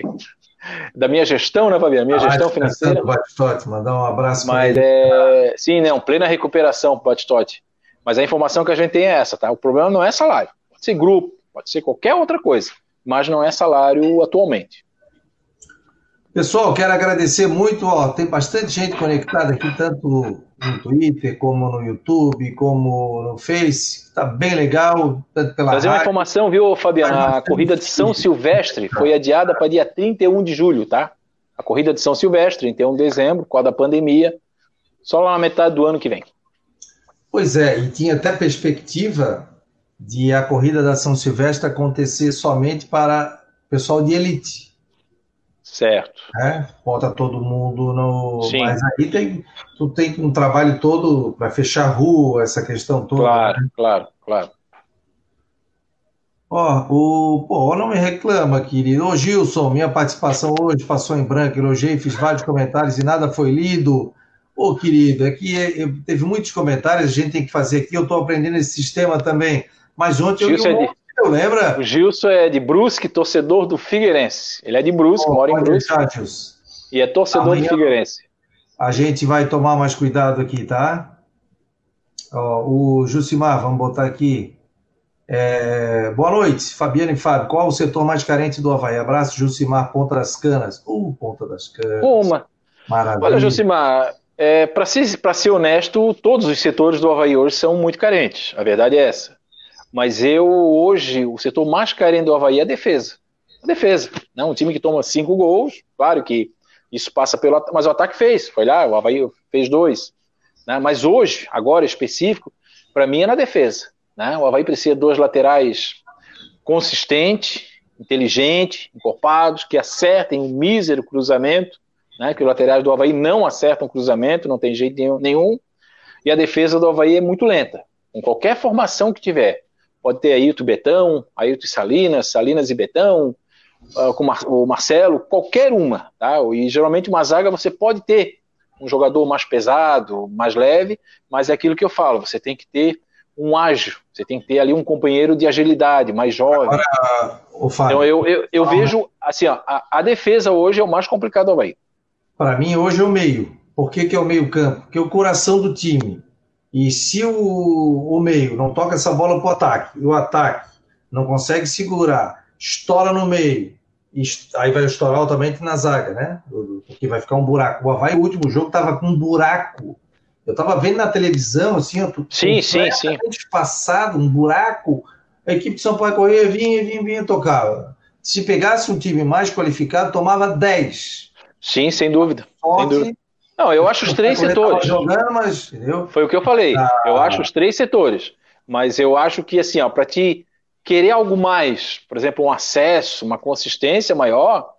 da minha gestão, né, Fabiano? Minha ah, gestão financeira. Batistote, mandar um abraço Mas é. Sim, não, plena recuperação para Batistote. Mas a informação que a gente tem é essa, tá? O problema não é salário. Pode ser grupo, pode ser qualquer outra coisa, mas não é salário atualmente. Pessoal, quero agradecer muito. Ó, tem bastante gente conectada aqui, tanto no Twitter, como no YouTube, como no Face. Está bem legal. Tanto pela Trazer uma informação, viu, Fabiano? A corrida de São Silvestre foi adiada para dia 31 de julho, tá? A corrida de São Silvestre, 31 de dezembro, por causa da pandemia, só lá na metade do ano que vem. Pois é, e tinha até perspectiva de a corrida da São Silvestre acontecer somente para pessoal de elite. Certo. É, bota todo mundo no. Sim. Mas aí tem, tu tem um trabalho todo para fechar a rua, essa questão toda. Claro, né? claro, claro. Ó, o, pô, não me reclama, querido. Ô, Gilson, minha participação hoje passou em branco, elogiei, fiz vários comentários e nada foi lido. Ô, querido, aqui é, teve muitos comentários, a gente tem que fazer aqui, eu estou aprendendo esse sistema também. Mas ontem Gilson eu li um eu lembro. O Gilson é de Brusque, torcedor do Figueirense. Ele é de Brusque, oh, mora em Brusque. E é torcedor Amanhã do Figueirense. A gente vai tomar mais cuidado aqui, tá? Ó, o Jucimar, vamos botar aqui. É... Boa noite, Fabiano e Fábio. Qual o setor mais carente do Havaí? Abraço, Jucimar, Ponta das Canas. Uh, Ponta das Canas. Uma. Maravilha. Olha, Jucimar, é, para ser, ser honesto, todos os setores do Havaí hoje são muito carentes. A verdade é essa. Mas eu, hoje, o setor mais carente do Havaí é a defesa. A defesa. Né? Um time que toma cinco gols, claro que isso passa pelo. Mas o ataque fez. Foi lá, o Havaí fez dois. Né? Mas hoje, agora específico, para mim é na defesa. Né? O Havaí precisa de dois laterais consistentes, inteligentes, encorpados, que acertem um mísero cruzamento, né? que os laterais do Havaí não acertam cruzamento, não tem jeito nenhum. E a defesa do Havaí é muito lenta. Com qualquer formação que tiver, pode ter Ailton Betão, Ailton e Salinas, Salinas e Betão, uh, com o Marcelo, qualquer uma, tá? E geralmente uma zaga você pode ter um jogador mais pesado, mais leve, mas é aquilo que eu falo, você tem que ter um ágil, você tem que ter ali um companheiro de agilidade, mais jovem. Agora, então eu, eu, eu vejo, assim, ó, a, a, defesa hoje é o mais complicado do Havaí. Para mim, hoje é o meio. Por que, que é o meio campo? Porque é o coração do time. E se o, o meio não toca essa bola para o ataque, e o ataque não consegue segurar, estoura no meio, aí vai estourar altamente na zaga, né? Porque vai ficar um buraco. O Havaí, o último jogo, estava com um buraco. Eu estava vendo na televisão, assim, ó, sim, sim, sim. passado, um buraco. A equipe de São Paulo corria, vinha, vinha, vinha, tocava. Se pegasse um time mais qualificado, tomava 10. Sim, sem dúvida. Sorte, sem dúvida. Não, eu acho os três setores. Jogando, mas, Foi o que eu falei. Ah. Eu acho os três setores. Mas eu acho que, assim, ó, para te querer algo mais, por exemplo, um acesso, uma consistência maior,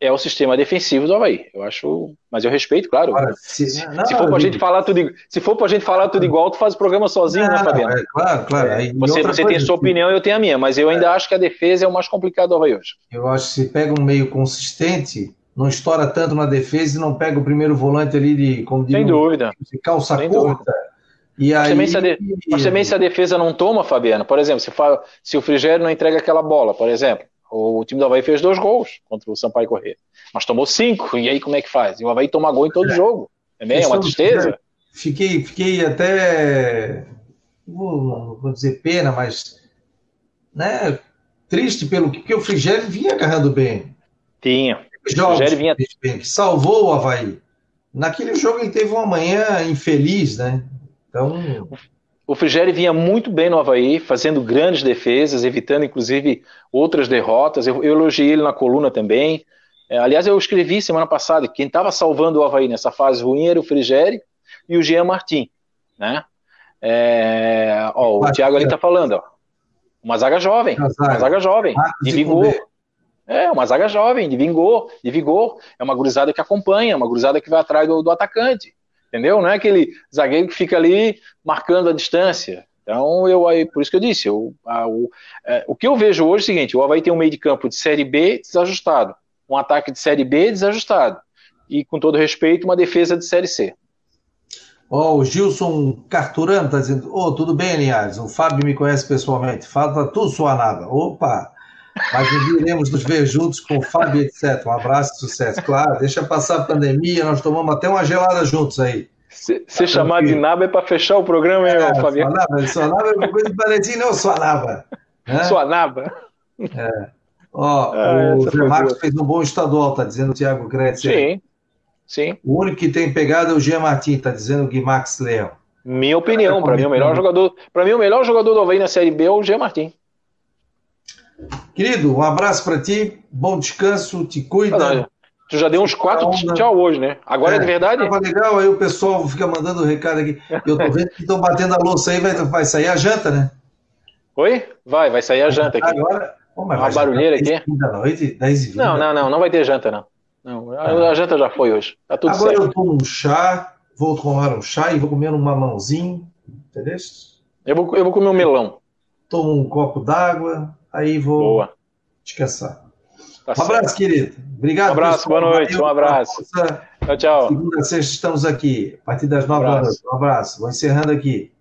é o sistema defensivo do Havaí. Eu acho, mas eu respeito, claro. Se, não, se, for pra gente falar tudo, se for pra gente falar tudo igual, tu faz o programa sozinho, né, não, né, Fabiano? É, claro, claro. Aí, você você tem a sua opinião, eu tenho a minha, mas eu ainda é. acho que a defesa é o mais complicado do Havaí hoje. Eu acho que se pega um meio consistente, não estoura tanto na defesa e não pega o primeiro volante ali de, como Sem dúvida. de calça Sem curta. Dúvida. E mas, aí... também se de... mas também se a defesa não toma, Fabiano, por exemplo, se, se o Frigério não entrega aquela bola, por exemplo, o time do Havaí fez dois gols contra o Sampaio Corrêa, mas tomou cinco, e aí como é que faz? E o Havaí toma gol em todo é. jogo. Também é uma tristeza. Fiquei, fiquei até, vou, vou dizer pena, mas né, triste pelo que porque o Frigério vinha agarrando bem. Tinha jogos vinha... que salvou o Havaí. Naquele jogo ele teve uma manhã infeliz, né? Então. O Frigeri vinha muito bem no Havaí, fazendo grandes defesas, evitando inclusive outras derrotas. Eu, eu elogiei ele na coluna também. É, aliás, eu escrevi semana passada que quem estava salvando o Havaí nessa fase ruim era o Frigeri e o Jean Martin. Né? É, ó, o Thiago ali está falando, ó, uma zaga jovem, uma zaga, uma zaga jovem, de vigor. É, uma zaga jovem, de vigor, de vigor. É uma gurizada que acompanha, uma gurizada que vai atrás do, do atacante. Entendeu? Não é aquele zagueiro que fica ali marcando a distância. Então, eu aí, por isso que eu disse, eu, a, o, é, o que eu vejo hoje é o seguinte: o Havaí tem um meio de campo de Série B desajustado, um ataque de Série B desajustado, e, com todo respeito, uma defesa de Série C. Ó, oh, o Gilson Carturano está dizendo: Ô, oh, tudo bem, Linhares? O Fábio me conhece pessoalmente. Falta tu, sua nada. Opa! Mas iremos nos ver juntos com o Fábio, etc. Um abraço e sucesso. Claro, deixa passar a pandemia, nós tomamos até uma gelada juntos aí. Se, se chamar de naba é para fechar o programa, hein, é, Fabio? Sua naba, é uma coisa de parecer, não, sua naba. Né? Sua naba. É. Ó, ah, o Zé Marcos fez um bom estadual, tá dizendo o Thiago Gretz. Sim, sim. O único que tem pegado é o Jean Martin, tá dizendo o Guimax Leão. Minha opinião, para mim o melhor jogador, para mim o melhor jogador do Havaí na Série B é o Jean Martin. Querido, um abraço para ti, bom descanso, te cuida. tu já deu uns quatro tchau hoje, né? Agora é, é de verdade? Tava legal, aí o pessoal fica mandando o recado aqui. Eu tô vendo que estão batendo a louça aí, vai, vai sair a janta, né? Oi? Vai, vai sair a janta aqui. Agora, oh, uma barulheira aqui. Da noite, 10 e 20, não, não, não, não vai ter janta, não. não a, a janta já foi hoje. Tá tudo Agora certo. eu tomo um chá, vou tomar um chá e vou comer um mamãozinho, entendeu? Eu vou, eu vou comer um melão. Tomo um copo d'água, aí vou Boa. descansar. Tá um abraço, certo. querido. Obrigado. Um abraço, pessoal. boa noite, Valeu, um abraço. Tchau, tchau. Segunda sexta estamos aqui, a partir das nove um noite. Um abraço. Vou encerrando aqui.